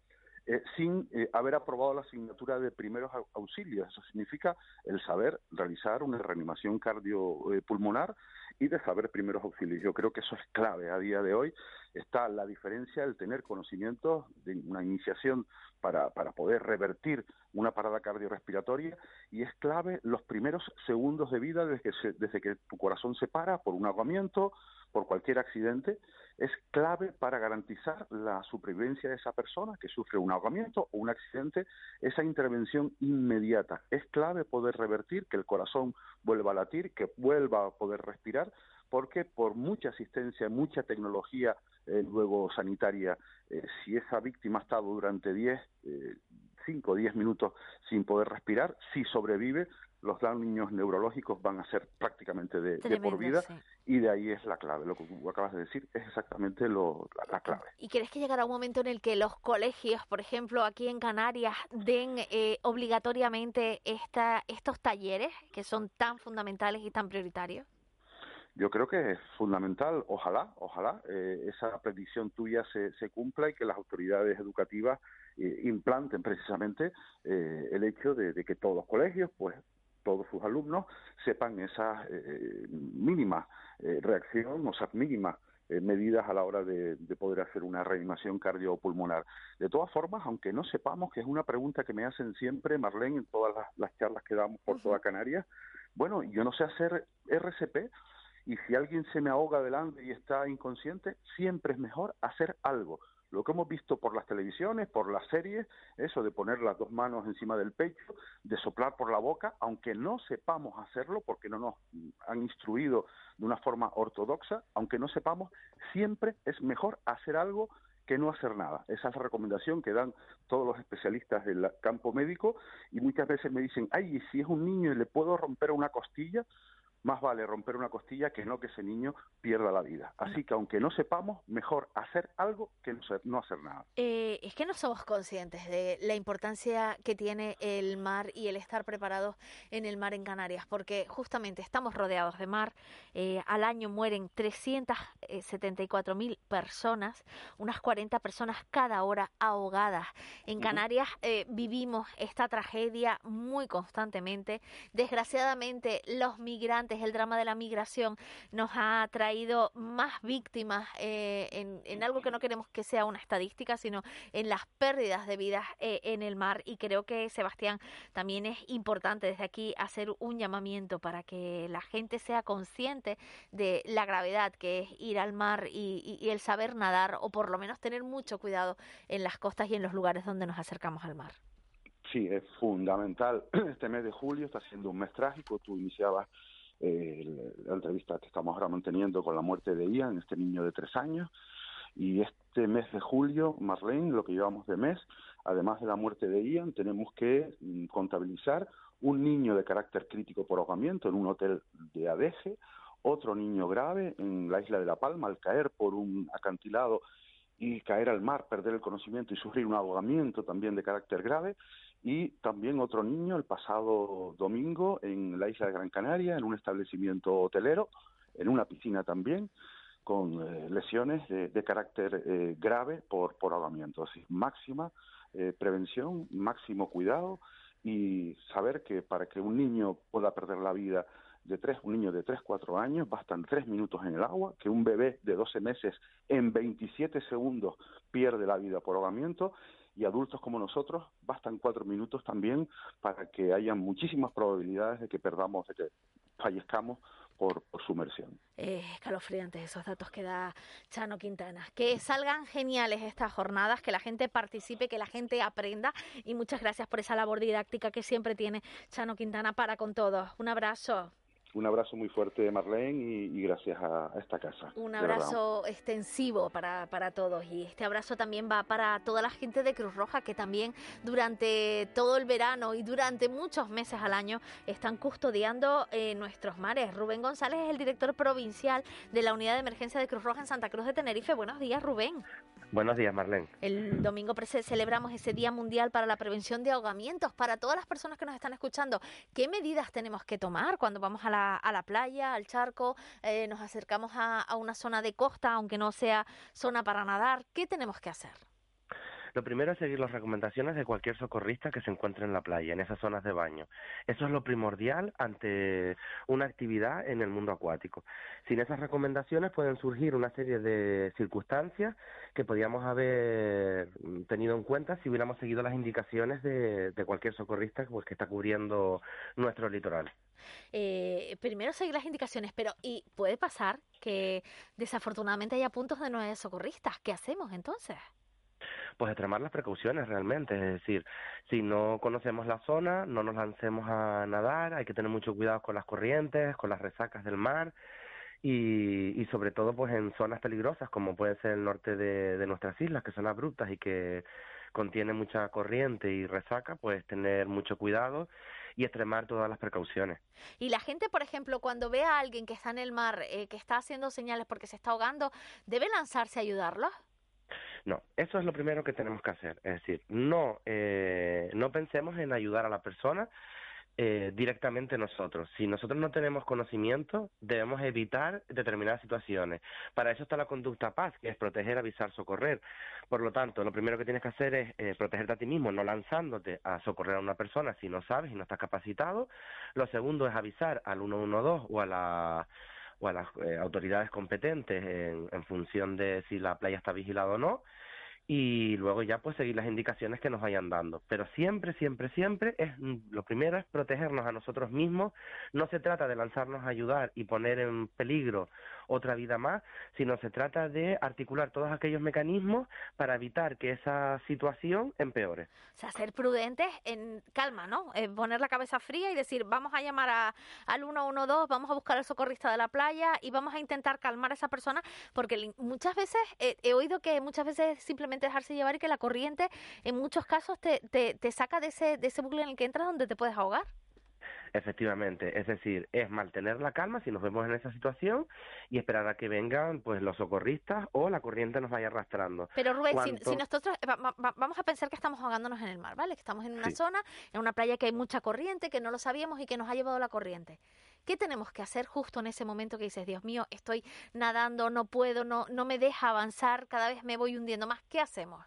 eh, sin eh, haber aprobado la asignatura de primeros auxilios. Eso significa el saber realizar una reanimación cardiopulmonar y de saber primeros auxilios. Yo creo que eso es clave a día de hoy. Está la diferencia del tener conocimientos de una iniciación para, para poder revertir una parada cardiorrespiratoria y es clave los primeros segundos de vida desde que, desde que tu corazón se para por un ahogamiento, por cualquier accidente, es clave para garantizar la supervivencia de esa persona que sufre un ahogamiento o un accidente, esa intervención inmediata. Es clave poder revertir que el corazón vuelva a latir, que vuelva a poder respirar, porque por mucha asistencia, mucha tecnología eh, luego sanitaria, eh, si esa víctima ha estado durante 10, 5 o 10 minutos sin poder respirar, si sobrevive, los daños neurológicos van a ser prácticamente de, por vida y de ahí es la clave. Lo que acabas de decir es exactamente lo, la, clave. ¿Y crees que llegará un momento en el que los colegios, por ejemplo, aquí en Canarias, den eh, obligatoriamente esta, estos talleres que son tan fundamentales y tan prioritarios? Yo creo que es fundamental, ojalá, ojalá, eh, esa predicción tuya se, se cumpla y que las autoridades educativas eh, implanten precisamente el hecho de, de, que todos los colegios pues todos sus alumnos sepan esa eh, mínima eh, reacción, o esas mínimas eh, medidas a la hora de, poder hacer una reanimación cardiopulmonar. De todas formas, aunque no sepamos, que es una pregunta que me hacen siempre, Marlene, en todas las, charlas que damos por toda Canarias, bueno, yo no sé hacer RCP y si alguien se me ahoga delante y está inconsciente, siempre es mejor hacer algo lo que hemos visto por las televisiones, por las series, eso de poner las dos manos encima del pecho, de soplar por la boca, aunque no sepamos hacerlo porque no nos han instruido de una forma ortodoxa, aunque no sepamos, siempre es mejor hacer algo que no hacer nada. Esa es la recomendación que dan todos los especialistas del campo médico y muchas veces me dicen, ay, ¿y si es un niño y le puedo romper una costilla, más vale romper una costilla que no que ese niño pierda la vida. Así que aunque no sepamos, mejor hacer algo que no hacer nada. Eh, es que no somos conscientes de la importancia que tiene el mar y el estar preparados en el mar en Canarias, porque justamente estamos rodeados de mar. Eh, al año mueren 374 mil personas, unas 40 personas cada hora ahogadas. En Canarias eh, vivimos esta tragedia muy constantemente. Desgraciadamente, los migrantes el drama de la migración nos ha traído más víctimas eh, en, algo que no queremos que sea una estadística, sino en las pérdidas de vidas eh, en el mar. Y creo que, Sebastián, también es importante desde aquí hacer un llamamiento para que la gente sea consciente de la gravedad que es ir al mar y, y el saber nadar, o por lo menos tener mucho cuidado en las costas y en los lugares donde nos acercamos al mar. Sí, es fundamental. Este mes de julio está siendo un mes trágico. Tú iniciabas eh, la entrevista que estamos ahora manteniendo con la muerte de Ian, este niño de tres años. Y este mes de julio, Marlene, lo que llevamos de mes, además de la muerte de Ian, tenemos que mm, contabilizar un niño de carácter crítico por ahogamiento en un hotel de Adeje, otro niño grave en la isla de La Palma al caer por un acantilado y caer al mar, perder el conocimiento y sufrir un ahogamiento también de carácter grave, y también otro niño el pasado domingo en la isla de Gran Canaria, en un establecimiento hotelero, en una piscina también, con eh, lesiones de, carácter eh, grave por, por ahogamiento. Así, máxima eh, prevención, máximo cuidado y saber que para que un niño pueda perder la vida de tres, un niño de 3, 4 años, bastan tres minutos en el agua, que un bebé de 12 meses en 27 segundos pierde la vida por ahogamiento y adultos como nosotros bastan cuatro minutos también para que haya muchísimas probabilidades de que perdamos, de que fallezcamos por, sumersión. Eh, escalofriantes esos datos que da Chano Quintana. Que salgan geniales estas jornadas, que la gente participe, que la gente aprenda y muchas gracias por esa labor didáctica que siempre tiene Chano Quintana para con todos. Un abrazo. Un abrazo muy fuerte, Marlene, y, y gracias a, a esta casa. Un abrazo extensivo para, para todos y este abrazo también va para toda la gente de Cruz Roja que también durante todo el verano y durante muchos meses al año están custodiando eh, nuestros mares. Rubén González es el director provincial de la Unidad de Emergencia de Cruz Roja en Santa Cruz de Tenerife. Buenos días, Rubén. Buenos días, Marlene. El domingo celebramos ese Día Mundial para la Prevención de Ahogamientos. Para todas las personas que nos están escuchando, ¿qué medidas tenemos que tomar cuando vamos a la, a la playa, al charco, eh, nos acercamos a, a una zona de costa, aunque no sea zona para nadar? ¿Qué tenemos que hacer? Lo primero es seguir las recomendaciones de cualquier socorrista que se encuentre en la playa, en esas zonas de baño. Eso es lo primordial ante una actividad en el mundo acuático. Sin esas recomendaciones pueden surgir una serie de circunstancias que podíamos haber tenido en cuenta si hubiéramos seguido las indicaciones de, de cualquier socorrista pues, que está cubriendo nuestro litoral. Eh, primero seguir las indicaciones, pero ¿y puede pasar que desafortunadamente haya puntos de no socorristas? ¿Qué hacemos entonces? Pues extremar las precauciones realmente, es decir, si no conocemos la zona, no nos lancemos a nadar, hay que tener mucho cuidado con las corrientes, con las resacas del mar y, y sobre todo pues en zonas peligrosas como puede ser el norte de, nuestras islas, que son abruptas y que contiene mucha corriente y resaca, pues tener mucho cuidado y extremar todas las precauciones. Y la gente, por ejemplo, cuando ve a alguien que está en el mar, eh, que está haciendo señales porque se está ahogando, ¿debe lanzarse a ayudarlo? No, eso es lo primero que tenemos que hacer. Es decir, no, eh, no pensemos en ayudar a la persona eh, directamente nosotros. Si nosotros no tenemos conocimiento, debemos evitar determinadas situaciones. Para eso está la conducta paz, que es proteger, avisar, socorrer. Por lo tanto, lo primero que tienes que hacer es eh, protegerte a ti mismo, no lanzándote a socorrer a una persona si no sabes y no estás capacitado. Lo segundo es avisar al 112 o a la o a las eh, autoridades competentes en, en función de si la playa está vigilada o no y luego ya pues seguir las indicaciones que nos vayan dando. Pero siempre, siempre, siempre es mm, lo primero es protegernos a nosotros mismos. No se trata de lanzarnos a ayudar y poner en peligro otra vida más, sino se trata de articular todos aquellos mecanismos para evitar que esa situación empeore. O sea, ser prudentes en calma, ¿no? Eh, poner la cabeza fría y decir, vamos a llamar a, al 112, vamos a buscar al socorrista de la playa y vamos a intentar calmar a esa persona, porque muchas veces eh, he oído que muchas veces es simplemente dejarse llevar y que la corriente en muchos casos te, te, te saca de ese, de ese bucle en el que entras donde te puedes ahogar. Efectivamente, es decir, es mantener la calma si nos vemos en esa situación y esperar a que vengan pues los socorristas o la corriente nos vaya arrastrando. Pero Rubén, si, Cuanto- si nosotros eh, va- va- va- vamos a pensar que estamos ahogándonos en el mar, ¿vale? Que estamos en una Sí. zona, en una playa que hay mucha corriente, que no lo sabíamos y que nos ha llevado la corriente. ¿Qué tenemos que hacer justo en ese momento que dices, Dios mío, estoy nadando, no puedo, no, no me deja avanzar, cada vez me voy hundiendo más? ¿Qué hacemos?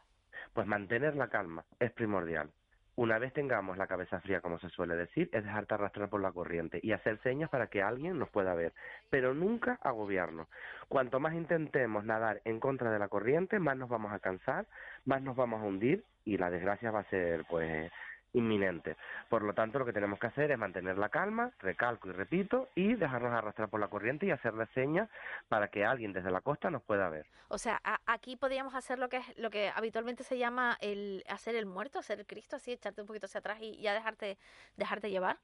Pues mantener la calma es primordial. Una vez tengamos la cabeza fría, como se suele decir, es dejarte arrastrar por la corriente y hacer señas para que alguien nos pueda ver, pero nunca agobiarnos. Cuanto más intentemos nadar en contra de la corriente, más nos vamos a cansar, más nos vamos a hundir y la desgracia va a ser pues inminente. Por lo tanto, lo que tenemos que hacer es mantener la calma, recalco y repito, y dejarnos arrastrar por la corriente y hacerle señas para que alguien desde la costa nos pueda ver. O sea, a- aquí podríamos hacer lo que es lo que habitualmente se llama el hacer el muerto, hacer el Cristo, así echarte un poquito hacia atrás y ya dejarte dejarte llevar.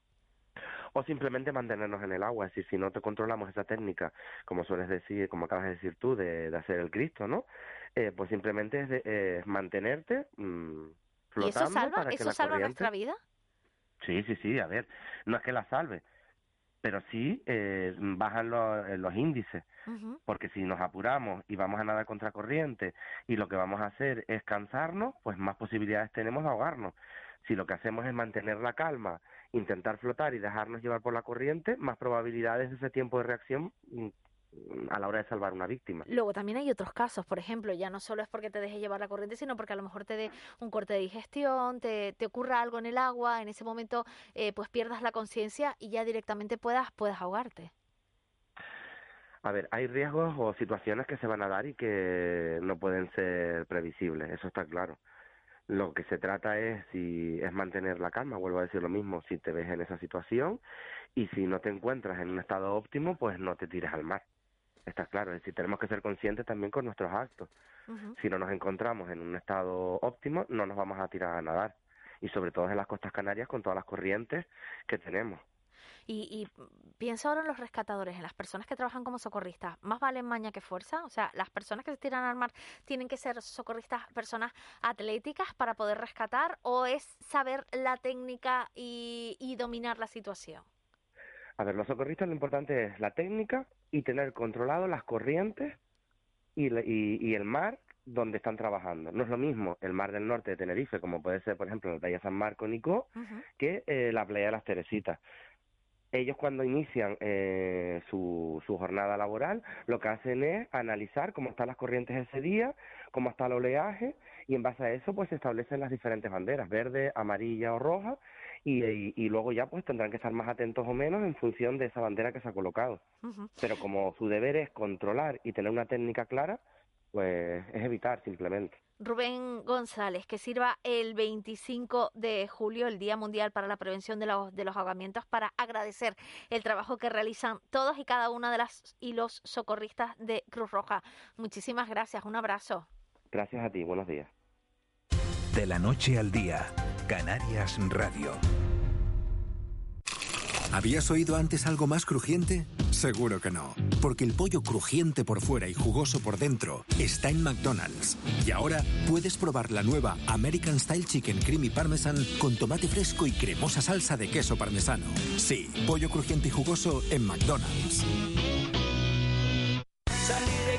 o simplemente mantenernos en el agua. Es decir, si no te controlamos esa técnica, como sueles decir, como acabas de decir tú, de, de hacer el Cristo, ¿no? Eh, pues simplemente es, de- eh, mantenerte mm, ¿Y eso salva? para ¿Eso salva corriente... nuestra vida? Sí, sí, sí, a ver, no es que la salve, pero sí eh, bajan los, eh, los índices, porque si nos apuramos y vamos a nadar contra corriente y lo que vamos a hacer es cansarnos, pues más posibilidades tenemos de ahogarnos. Si lo que hacemos es mantener la calma, intentar flotar y dejarnos llevar por la corriente, más probabilidades de ese tiempo de reacción mm, a la hora de salvar una víctima. Luego también hay otros casos, por ejemplo, ya no solo es porque te deje llevar la corriente, sino porque a lo mejor te dé un corte de digestión, te, te ocurra algo en el agua, en ese momento eh, pues pierdas la conciencia y ya directamente puedas, puedas ahogarte. A ver, hay riesgos o situaciones que se van a dar y que no pueden ser previsibles, eso está claro. Lo que se trata es si es mantener la calma, vuelvo a decir lo mismo, si te ves en esa situación y si no te encuentras en un estado óptimo, pues no te tires al mar. Está claro, es decir, tenemos que ser conscientes también con nuestros actos. Si no nos encontramos en un estado óptimo, no nos vamos a tirar a nadar. Y sobre todo en las costas canarias con todas las corrientes que tenemos. Y, y pienso ahora en los rescatadores, en las personas que trabajan como socorristas. ¿Más valen maña que fuerza? O sea, las personas que se tiran al mar tienen que ser socorristas, personas atléticas para poder rescatar o es saber la técnica y, y dominar la situación? A ver, los socorristas lo importante es la técnica y tener controlado las corrientes y, y, y el mar donde están trabajando. No es lo mismo el mar del norte de Tenerife, como puede ser, por ejemplo, la playa San Marco, Nico, que eh, la playa de las Teresitas. Ellos cuando inician eh, su, su jornada laboral, lo que hacen es analizar cómo están las corrientes ese día, cómo está el oleaje, y en base a eso pues se establecen las diferentes banderas, verde, amarilla o roja, y, y, y luego ya pues tendrán que estar más atentos o menos en función de esa bandera que se ha colocado. Pero como su deber es controlar y tener una técnica clara, pues es evitar simplemente. Rubén González, que sirva el 25 de julio, el Día Mundial para la Prevención de los, de los Ahogamientos, para agradecer el trabajo que realizan todos y cada una de las y los socorristas de Cruz Roja. Muchísimas gracias, un abrazo. Gracias a ti, buenos días. De la noche al día, Canarias Radio. ¿Habías oído antes algo más crujiente? Seguro que no, porque el pollo crujiente por fuera y jugoso por dentro está en McDonald's. Y ahora puedes probar la nueva American Style Chicken Creamy Parmesan con tomate fresco y cremosa salsa de queso parmesano. Sí, pollo crujiente y jugoso en McDonald's.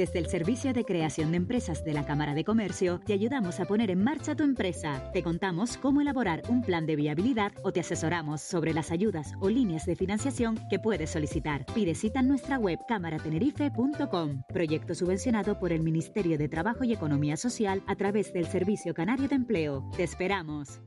Desde el Servicio de Creación de Empresas de la Cámara de Comercio, te ayudamos a poner en marcha tu empresa. Te contamos cómo elaborar un plan de viabilidad o te asesoramos sobre las ayudas o líneas de financiación que puedes solicitar. Pide cita en nuestra web cámaratenerife.com. Proyecto subvencionado por el Ministerio de Trabajo y Economía Social a través del Servicio Canario de Empleo. Te esperamos.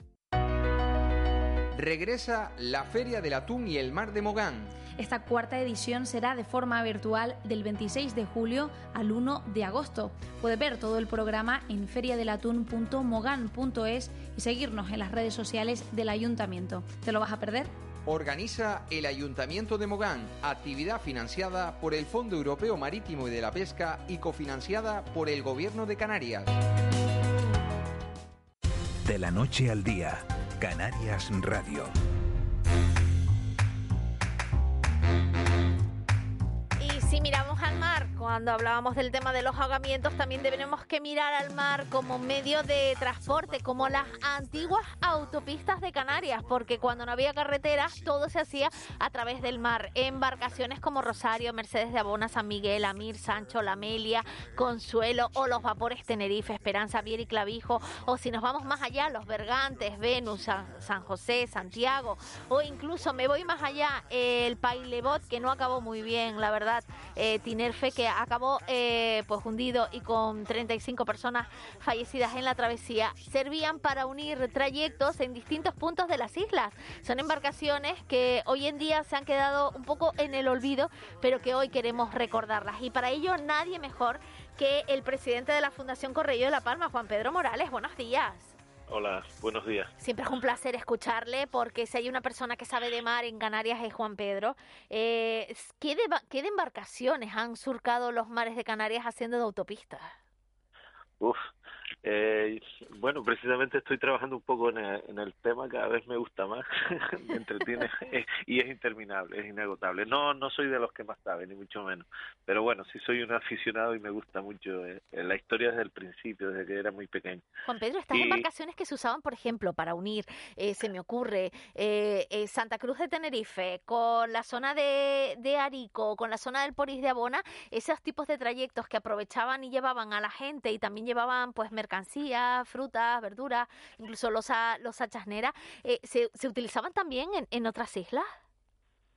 Regresa la Feria del Atún y el Mar de Mogán. Esta cuarta edición será de forma virtual del 26 de julio al 1 de agosto. Puedes ver todo el programa en feriadelatún.mogan.es y seguirnos en las redes sociales del ayuntamiento. ¿Te lo vas a perder? Organiza el Ayuntamiento de Mogán, actividad financiada por el Fondo Europeo Marítimo y de la Pesca y cofinanciada por el Gobierno de Canarias. De la noche al día, Canarias Radio. Cuando hablábamos del tema de los ahogamientos, también tenemos que mirar al mar como medio de transporte, como las antiguas autopistas de Canarias, porque cuando no había carreteras, todo se hacía a través del mar. Embarcaciones como Rosario, Mercedes de Abona, San Miguel, Amir, Sancho, La Amelia, Consuelo, o los vapores Tenerife, Esperanza, Vier y Clavijo, o si nos vamos más allá, los Bergantes, Venus, San, San José, Santiago, o incluso me voy más allá, el Pailebot, que no acabó muy bien, la verdad, eh, Tinerfe, que acabó eh, pues hundido y con 35 personas fallecidas en la travesía, servían para unir trayectos en distintos puntos de las islas. Son embarcaciones que hoy en día se han quedado un poco en el olvido, pero que hoy queremos recordarlas. Y para ello nadie mejor que el presidente de la Fundación Correo de La Palma, Juan Pedro Morales. Buenos días. Hola, buenos días. Siempre es un placer escucharle porque si hay una persona que sabe de mar en Canarias es Juan Pedro. Eh, ¿qué, de, ¿Qué de embarcaciones han surcado los mares de Canarias haciendo de autopistas? Uf, eh, bueno, precisamente estoy trabajando un poco en el, en el tema, cada vez me gusta más, me entretiene eh, y es interminable, es inagotable. No, no soy de los que más saben, ni mucho menos, pero bueno, sí soy un aficionado y me gusta mucho eh, la historia desde el principio, desde que era muy pequeño. Juan Pedro, estas Y- embarcaciones que se usaban, por ejemplo, para unir, eh, se me ocurre, eh, eh, Santa Cruz de Tenerife con la zona de, de Arico, con la zona del Poris de Abona, esos tipos de trayectos que aprovechaban y llevaban a la gente y también llevaban pues mercancías, frutas, verduras, incluso los, los achasneras, eh, ¿se, ¿se utilizaban también en, en otras islas?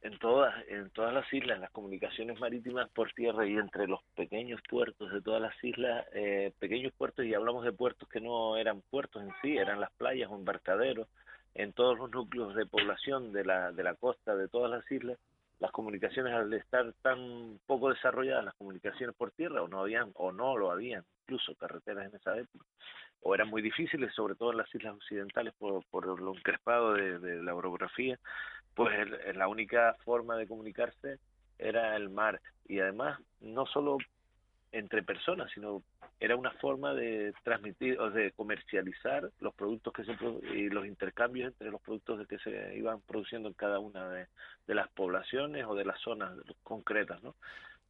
en todas en todas las islas las comunicaciones marítimas por tierra y entre los pequeños puertos de todas las islas eh, pequeños puertos y hablamos de puertos que no eran puertos en sí eran las playas o embarcaderos en todos los núcleos de población de la de la costa de todas las islas las comunicaciones al estar tan poco desarrolladas las comunicaciones por tierra o no habían o no lo habían incluso carreteras en esa época o eran muy difíciles sobre todo en las islas occidentales por, por lo encrespado de, la orografía pues el- la única forma de comunicarse era el mar. Y además no solo entre personas sino era una forma de transmitir o de comercializar los productos que se y los intercambios entre los productos de que se iban produciendo en cada una de, de las poblaciones o de las zonas concretas no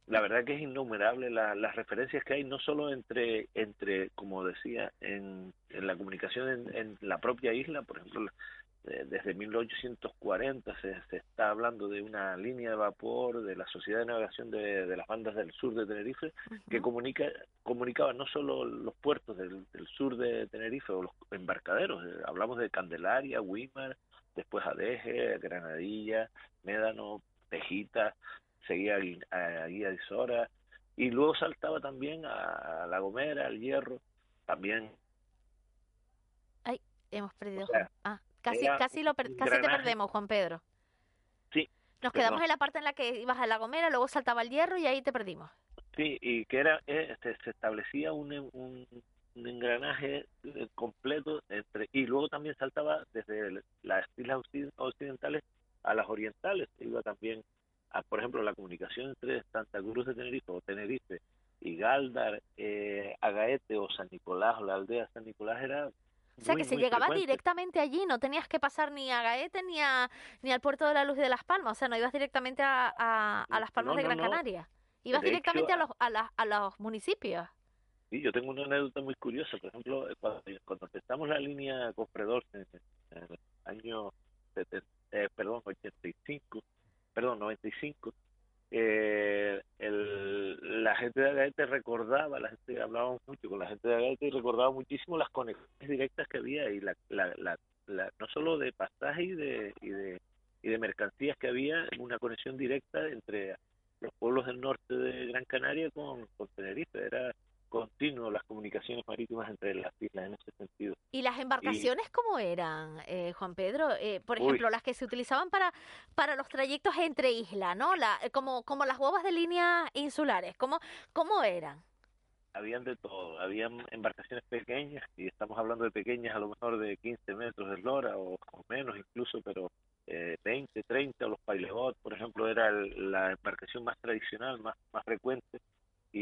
la verdad que es innumerable la- las referencias que hay no solo entre entre como decía en, en la comunicación en, en la propia isla por ejemplo desde 1840 se, se está hablando de una línea de vapor de la Sociedad de Navegación de, de las Bandas del Sur de Tenerife que comunica comunicaba no solo los puertos del, del sur de Tenerife o los embarcaderos, eh, hablamos de Candelaria, Wimar, después Adeje, Granadilla, Médano, Tejita, seguía a Guía de Sora y luego saltaba también a La Gomera, al Hierro, también Ay, hemos perdido. O sea, Juan- ah, casi, casi, lo per- un casi te perdemos, Juan Pedro. sí, Nos quedamos en la parte en la que ibas a La Gomera, luego saltaba el hierro y ahí te perdimos. Sí, y que era eh, se, se establecía un, un, un engranaje eh, completo entre y luego también saltaba desde las islas occi- occidentales a las orientales. Iba también, a, por ejemplo, la comunicación entre Santa Cruz de Tenerife o Tenerife y Galdar, eh, Agaete o San Nicolás o la aldea San Nicolás era O sea, que se llegaba frecuente. directamente allí, no tenías que pasar ni a Gaete ni a ni al puerto de la Luz de Las Palmas, o sea, no ibas directamente a, a, a Las Palmas No, de no, Gran no. Canaria. Ibas De directamente hecho, a, los, a, las- a los municipios. Sí, yo tengo una anécdota muy curiosa. Por ejemplo, eh, cuando, cuando empezamos la línea con Fredor en, en el año, seten- eh, perdón, 85, perdón, 95, eh, el, la gente de Agaete recordaba, la gente hablábamos mucho con la gente de Agaete y recordaba muchísimo las conexiones directas que había y la, la, la, la- no solo de pasaje y de, y de y de mercancías que había una conexión directa entre los pueblos del norte de Gran Canaria con, con Tenerife. Era continuo las comunicaciones marítimas entre las islas en ese sentido. ¿Y las embarcaciones cómo eran, eh, Juan Pedro? Eh, por Uy. ejemplo, las que se utilizaban para, para los trayectos entre islas, ¿no? La, eh, como, como las bobas de línea insulares, ¿cómo, cómo eran? Habían de todo, habían embarcaciones pequeñas, y estamos hablando de pequeñas a lo mejor de 15 metros de eslora o, o menos incluso, pero eh, 20, 30, o los pailebot, por ejemplo, era el- la embarcación más tradicional, más, más frecuente,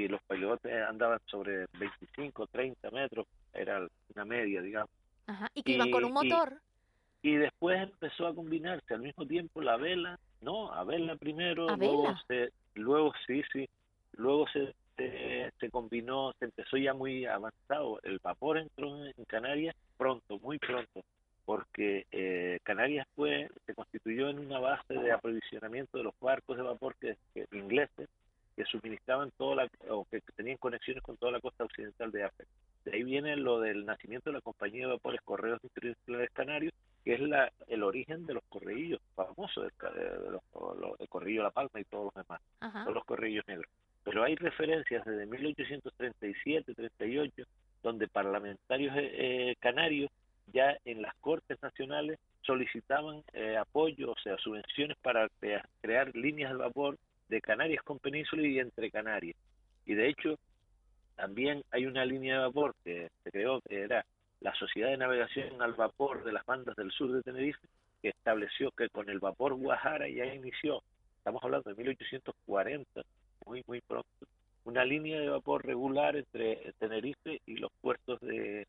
y los pailebots eh, andaban sobre 25, 30 metros, era una media, digamos. Ajá. Y que iban con un Y- motor. Y después empezó a combinarse al mismo tiempo la vela, no, a vela primero, ¿A luego vela? se, luego sí, sí, luego se, se, se combinó, se empezó ya muy avanzado, el vapor entró en Canarias pronto, muy pronto, porque eh, Canarias fue, se constituyó en una base de aprovisionamiento de los barcos de vapor que, que- ingleses que suministraban toda la, o que tenían conexiones con toda la costa occidental de África. De ahí viene lo del nacimiento de la compañía de vapores Correos Interiores Canarios, que es la, el origen de los correillos famosos, del de los, los- el correillo La Palma y todos los demás, Ajá. todos los correillos negros. Pero hay referencias desde 1837, 38, donde parlamentarios eh, eh, canarios ya en las Cortes Nacionales solicitaban eh, apoyo, o sea, subvenciones para crea- crear líneas de vapor de Canarias con Península y entre Canarias. Y de hecho, también hay una línea de vapor que se creó, que era la Sociedad de Navegación al Vapor de las Bandas del Sur de Tenerife, que estableció que con el vapor Guajara ya inició, estamos hablando de 1840, muy, muy pronto, una línea de vapor regular entre Tenerife y los puertos de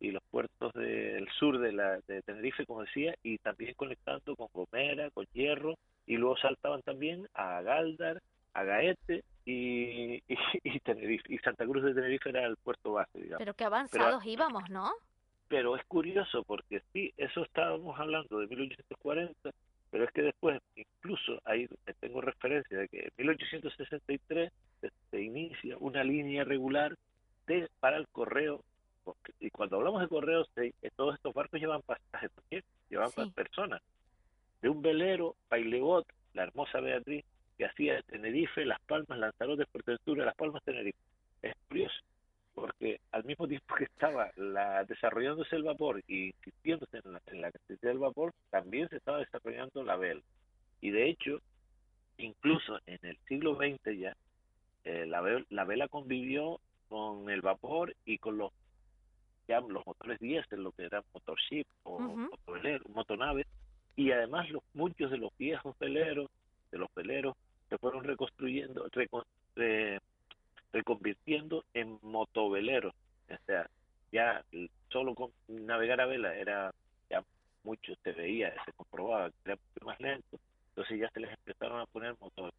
y los puertos del sur de, la, de Tenerife, como decía, y también conectando con Gomera, con Hierro, y luego saltaban también a Galdar, a Gaete y, y, y Tenerife. Y Santa Cruz de Tenerife era el puerto base, digamos. Pero qué avanzados íbamos, ¿no? Pero es curioso porque sí, eso estábamos hablando de 1840, pero es que después, incluso ahí tengo referencia de que en 1863 se, se inicia una línea regular de, para el correo, porque- y cuando hablamos de correos, todos estos barcos llevan pasajes también, llevan Sí. personas, de un velero, Pailebot, la hermosa Beatriz, que hacía Tenerife, Las Palmas, Lanzarote, Fuerteventura, Las Palmas, Tenerife. Es curioso, porque al mismo tiempo que estaba la, desarrollándose el vapor y insistiéndose en la, en la del vapor, también se estaba desarrollando la vela. Y de hecho, incluso en el siglo XX ya, eh, la, ve- la vela convivió con el vapor y con los ya los motores diésel, lo que eran motorship o motoveleros, motonaves, y además los muchos de los viejos veleros, de los veleros, se fueron reconstruyendo, recon- re- reconvirtiendo en motoveleros. O sea, ya solo con navegar a vela era ya mucho, se veía, se comprobaba que era más lento, entonces ya se les empezaron a poner motores.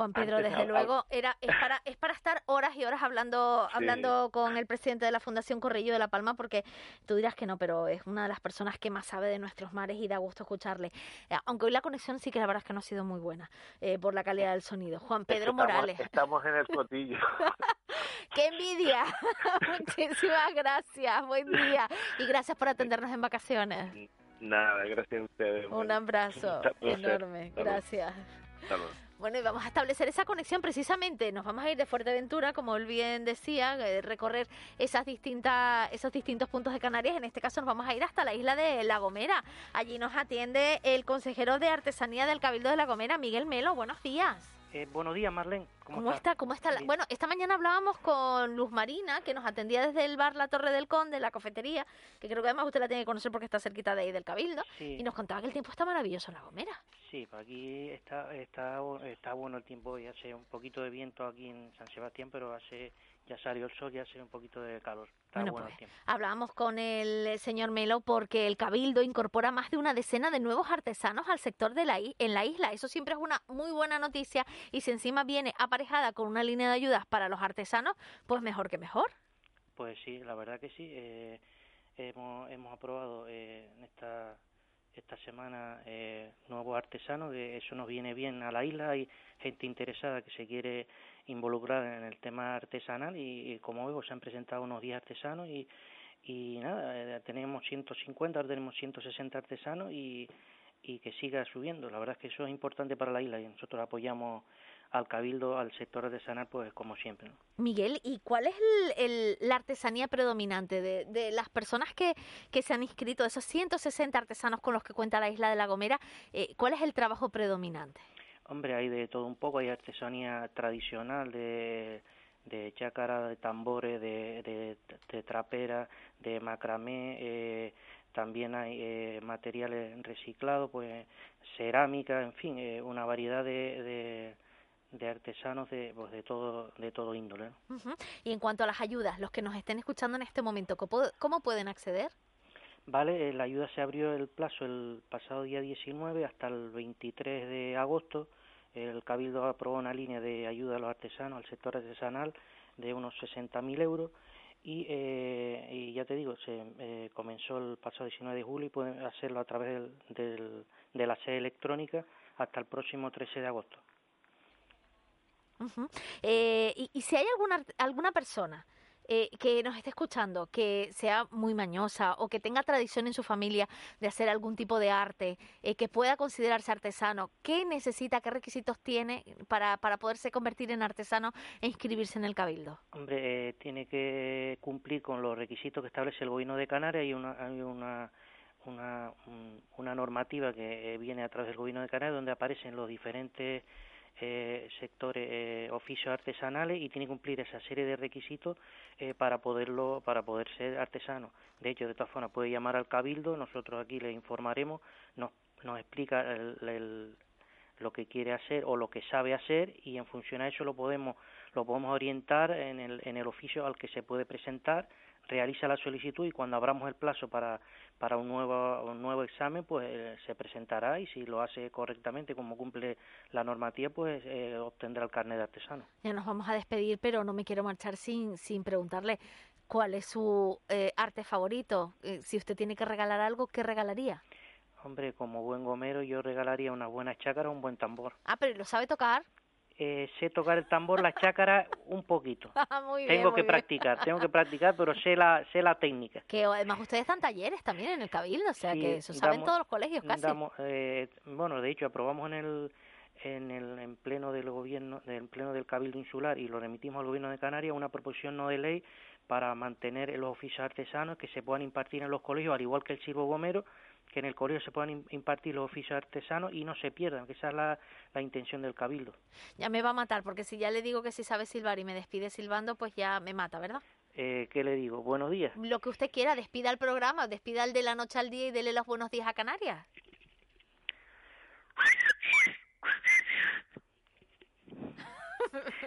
Juan Pedro, Antes desde luego, era, es, para, es para estar horas y horas hablando, Sí. hablando con el presidente de la Fundación Corrillo de La Palma, porque tú dirás que no, pero es una de las personas que más sabe de nuestros mares y da gusto escucharle. Eh, Aunque hoy la conexión sí que la verdad es que no ha sido muy buena eh, por la calidad del sonido. Juan Pedro estamos- Morales, Estamos en el cotillo. ¡qué envidia! Muchísimas gracias, buen día. Y gracias por atendernos en vacaciones. Nada, gracias a ustedes. Un abrazo enorme, gracias. Bueno, y vamos a establecer esa conexión precisamente. Nos vamos a ir de Fuerteventura, como él bien decía, eh, recorrer esas distintas, esos distintos puntos de Canarias. En este caso nos vamos a ir hasta la isla de La Gomera. Allí nos atiende el consejero de Artesanía del Cabildo de La Gomera, Miguel Melo. Buenos días. Eh, buenos días, Marlene. ¿Cómo, ¿Cómo está? ¿Cómo está? la- Bueno, esta mañana hablábamos con Luz Marina, que nos atendía desde el bar La Torre del Conde, la cafetería, que creo que además usted la tiene que conocer porque está cerquita de ahí del Cabildo, Sí. y nos contaba que el tiempo está maravilloso en La Gomera. Sí, pues aquí está, está, está bueno el tiempo y hace un poquito de viento aquí en San Sebastián, pero hace ya salió el sol y hace un poquito de calor. Está Bueno, bueno, pues, el tiempo. Hablábamos con el señor Melo porque el Cabildo incorpora más de una decena de nuevos artesanos al sector de la en la isla. Eso siempre es una muy buena noticia y si encima viene aparejada con una línea de ayudas para los artesanos, pues mejor que mejor. Pues sí, la verdad que sí. eh, hemos, hemos aprobado eh, en esta esta semana eh, nuevos artesanos, que eso nos viene bien a la isla. Hay gente interesada que se quiere involucrar en el tema artesanal y, como veo se han presentado unos 10 artesanos y, y nada, eh, tenemos 150, ahora tenemos 160 artesanos y, y que siga subiendo. La verdad es que eso es importante para la isla y nosotros apoyamos al cabildo, al sector artesanal, pues como siempre. ¿no? Miguel, ¿y cuál es el- el- la artesanía predominante de, de las personas que, que se han inscrito, de esos 160 artesanos con los que cuenta la isla de La Gomera? eh, ¿Cuál es el trabajo predominante? Hombre, hay de todo un poco, hay artesanía tradicional de, de chácara, de tambores, de, de, de trapera, de macramé, eh, también hay eh, materiales reciclados, pues cerámica, en fin, eh, una variedad de, de, de artesanos de, pues, de todo de todo índole. Ujú. Y en cuanto a las ayudas, los que nos estén escuchando en este momento, ¿cómo, cómo pueden acceder? Vale, eh, la ayuda se abrió el plazo el pasado día 19 hasta el 23 de agosto. El Cabildo aprobó una línea de ayuda a los artesanos, al sector artesanal, de unos 60.000 euros. Y, eh, y ya te digo, se eh, comenzó el pasado 19 de julio y pueden hacerlo a través del, del- de la sede electrónica hasta el próximo 13 de agosto. Ujú. Eh, y, y si hay alguna, alguna persona eh, que nos esté escuchando que sea muy mañosa o que tenga tradición en su familia de hacer algún tipo de arte, eh, que pueda considerarse artesano, ¿qué necesita, qué requisitos tiene para, para poderse convertir en artesano e inscribirse en el cabildo? Hombre, eh, tiene que cumplir con los requisitos que establece el gobierno de Canarias. Hay una, hay una, una, un- una normativa que viene a través del gobierno de Canarias donde aparecen los diferentes eh, sectores, eh, oficios artesanales y tiene que cumplir esa serie de requisitos eh, para poderlo, para poder ser artesano. De hecho, de todas formas puede llamar al cabildo, nosotros aquí le informaremos, nos, nos explica el- el, lo que quiere hacer o lo que sabe hacer y en función a eso lo podemos lo podemos orientar en el, en el oficio al que se puede presentar realiza la solicitud y cuando abramos el plazo para para un nuevo un nuevo examen pues eh, se presentará y si lo hace correctamente como cumple la normativa pues eh, obtendrá el carnet de artesano Ya nos vamos a despedir, pero no me quiero marchar sin, sin preguntarle cuál es su eh, arte favorito. Eh, si usted tiene que regalar algo, ¿qué regalaría? hombre como buen gomero yo regalaría una buena chácara un buen tambor Ah, pero ¿lo sabe tocar? Eh, sé tocar el tambor la chácara un poquito Ah, muy bien, tengo muy que bien. practicar tengo que practicar pero sé la sé la técnica Que además ustedes dan talleres también en el Cabildo, o sea Sí, que eso saben todos los colegios casi. damos, eh, bueno, de hecho, aprobamos en el, en el en pleno del gobierno, en pleno del Cabildo Insular y lo remitimos al gobierno de Canarias una proposición no de ley para mantener los oficios artesanos que se puedan impartir en los colegios, al igual que el Silvo Gomero, que en el colegio se puedan im- impartir los oficios artesanos y no se pierdan, que esa es la, la intención del Cabildo. Ya me va a matar, porque si ya le digo que si sabe silbar y me despide silbando, pues ya me mata, ¿verdad? Eh, ¿Qué le digo? Buenos días. Lo que usted quiera, despida el programa, despida el de la noche al día y dele los buenos días a Canarias.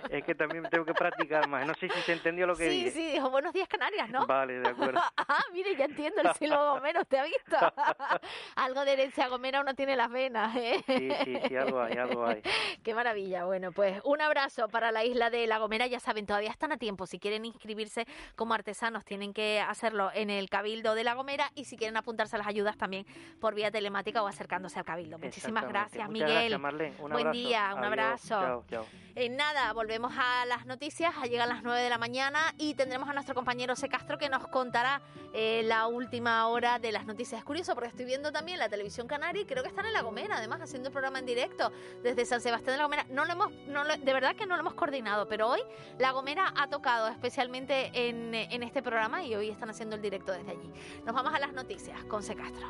Es que también tengo que practicar más. No sé si se entendió lo que Sí, dije. sí, dijo buenos días Canarias, ¿no? Vale, de acuerdo. Ah, mire, ya entiendo el silbo gomero, ¿usted ha visto? algo de herencia gomera uno tiene en las venas, ¿eh? Sí, sí, sí, algo hay, algo hay. Qué maravilla. Bueno, pues un abrazo para la isla de La Gomera. Ya saben, todavía están a tiempo. Si quieren inscribirse como artesanos, tienen que hacerlo en el Cabildo de La Gomera. Y si quieren apuntarse a las ayudas también por vía telemática o acercándose al Cabildo. Muchísimas gracias, Muchas Miguel. gracias, Marlene. Un Buen abrazo. día, un Adiós. abrazo. Chao, chao. En nada, volvemos a las noticias, llegan las 9 de la mañana y tendremos a nuestro compañero C. Castro que nos contará eh, la última hora de las noticias. Es curioso porque estoy viendo también la televisión canaria y creo que están en La Gomera, además, haciendo el programa en directo desde San Sebastián de La Gomera. No lo hemos, no lo- de verdad que no lo hemos coordinado, pero hoy La Gomera ha tocado especialmente en, en este programa y hoy están haciendo el directo desde allí. Nos vamos a las noticias con C. Castro.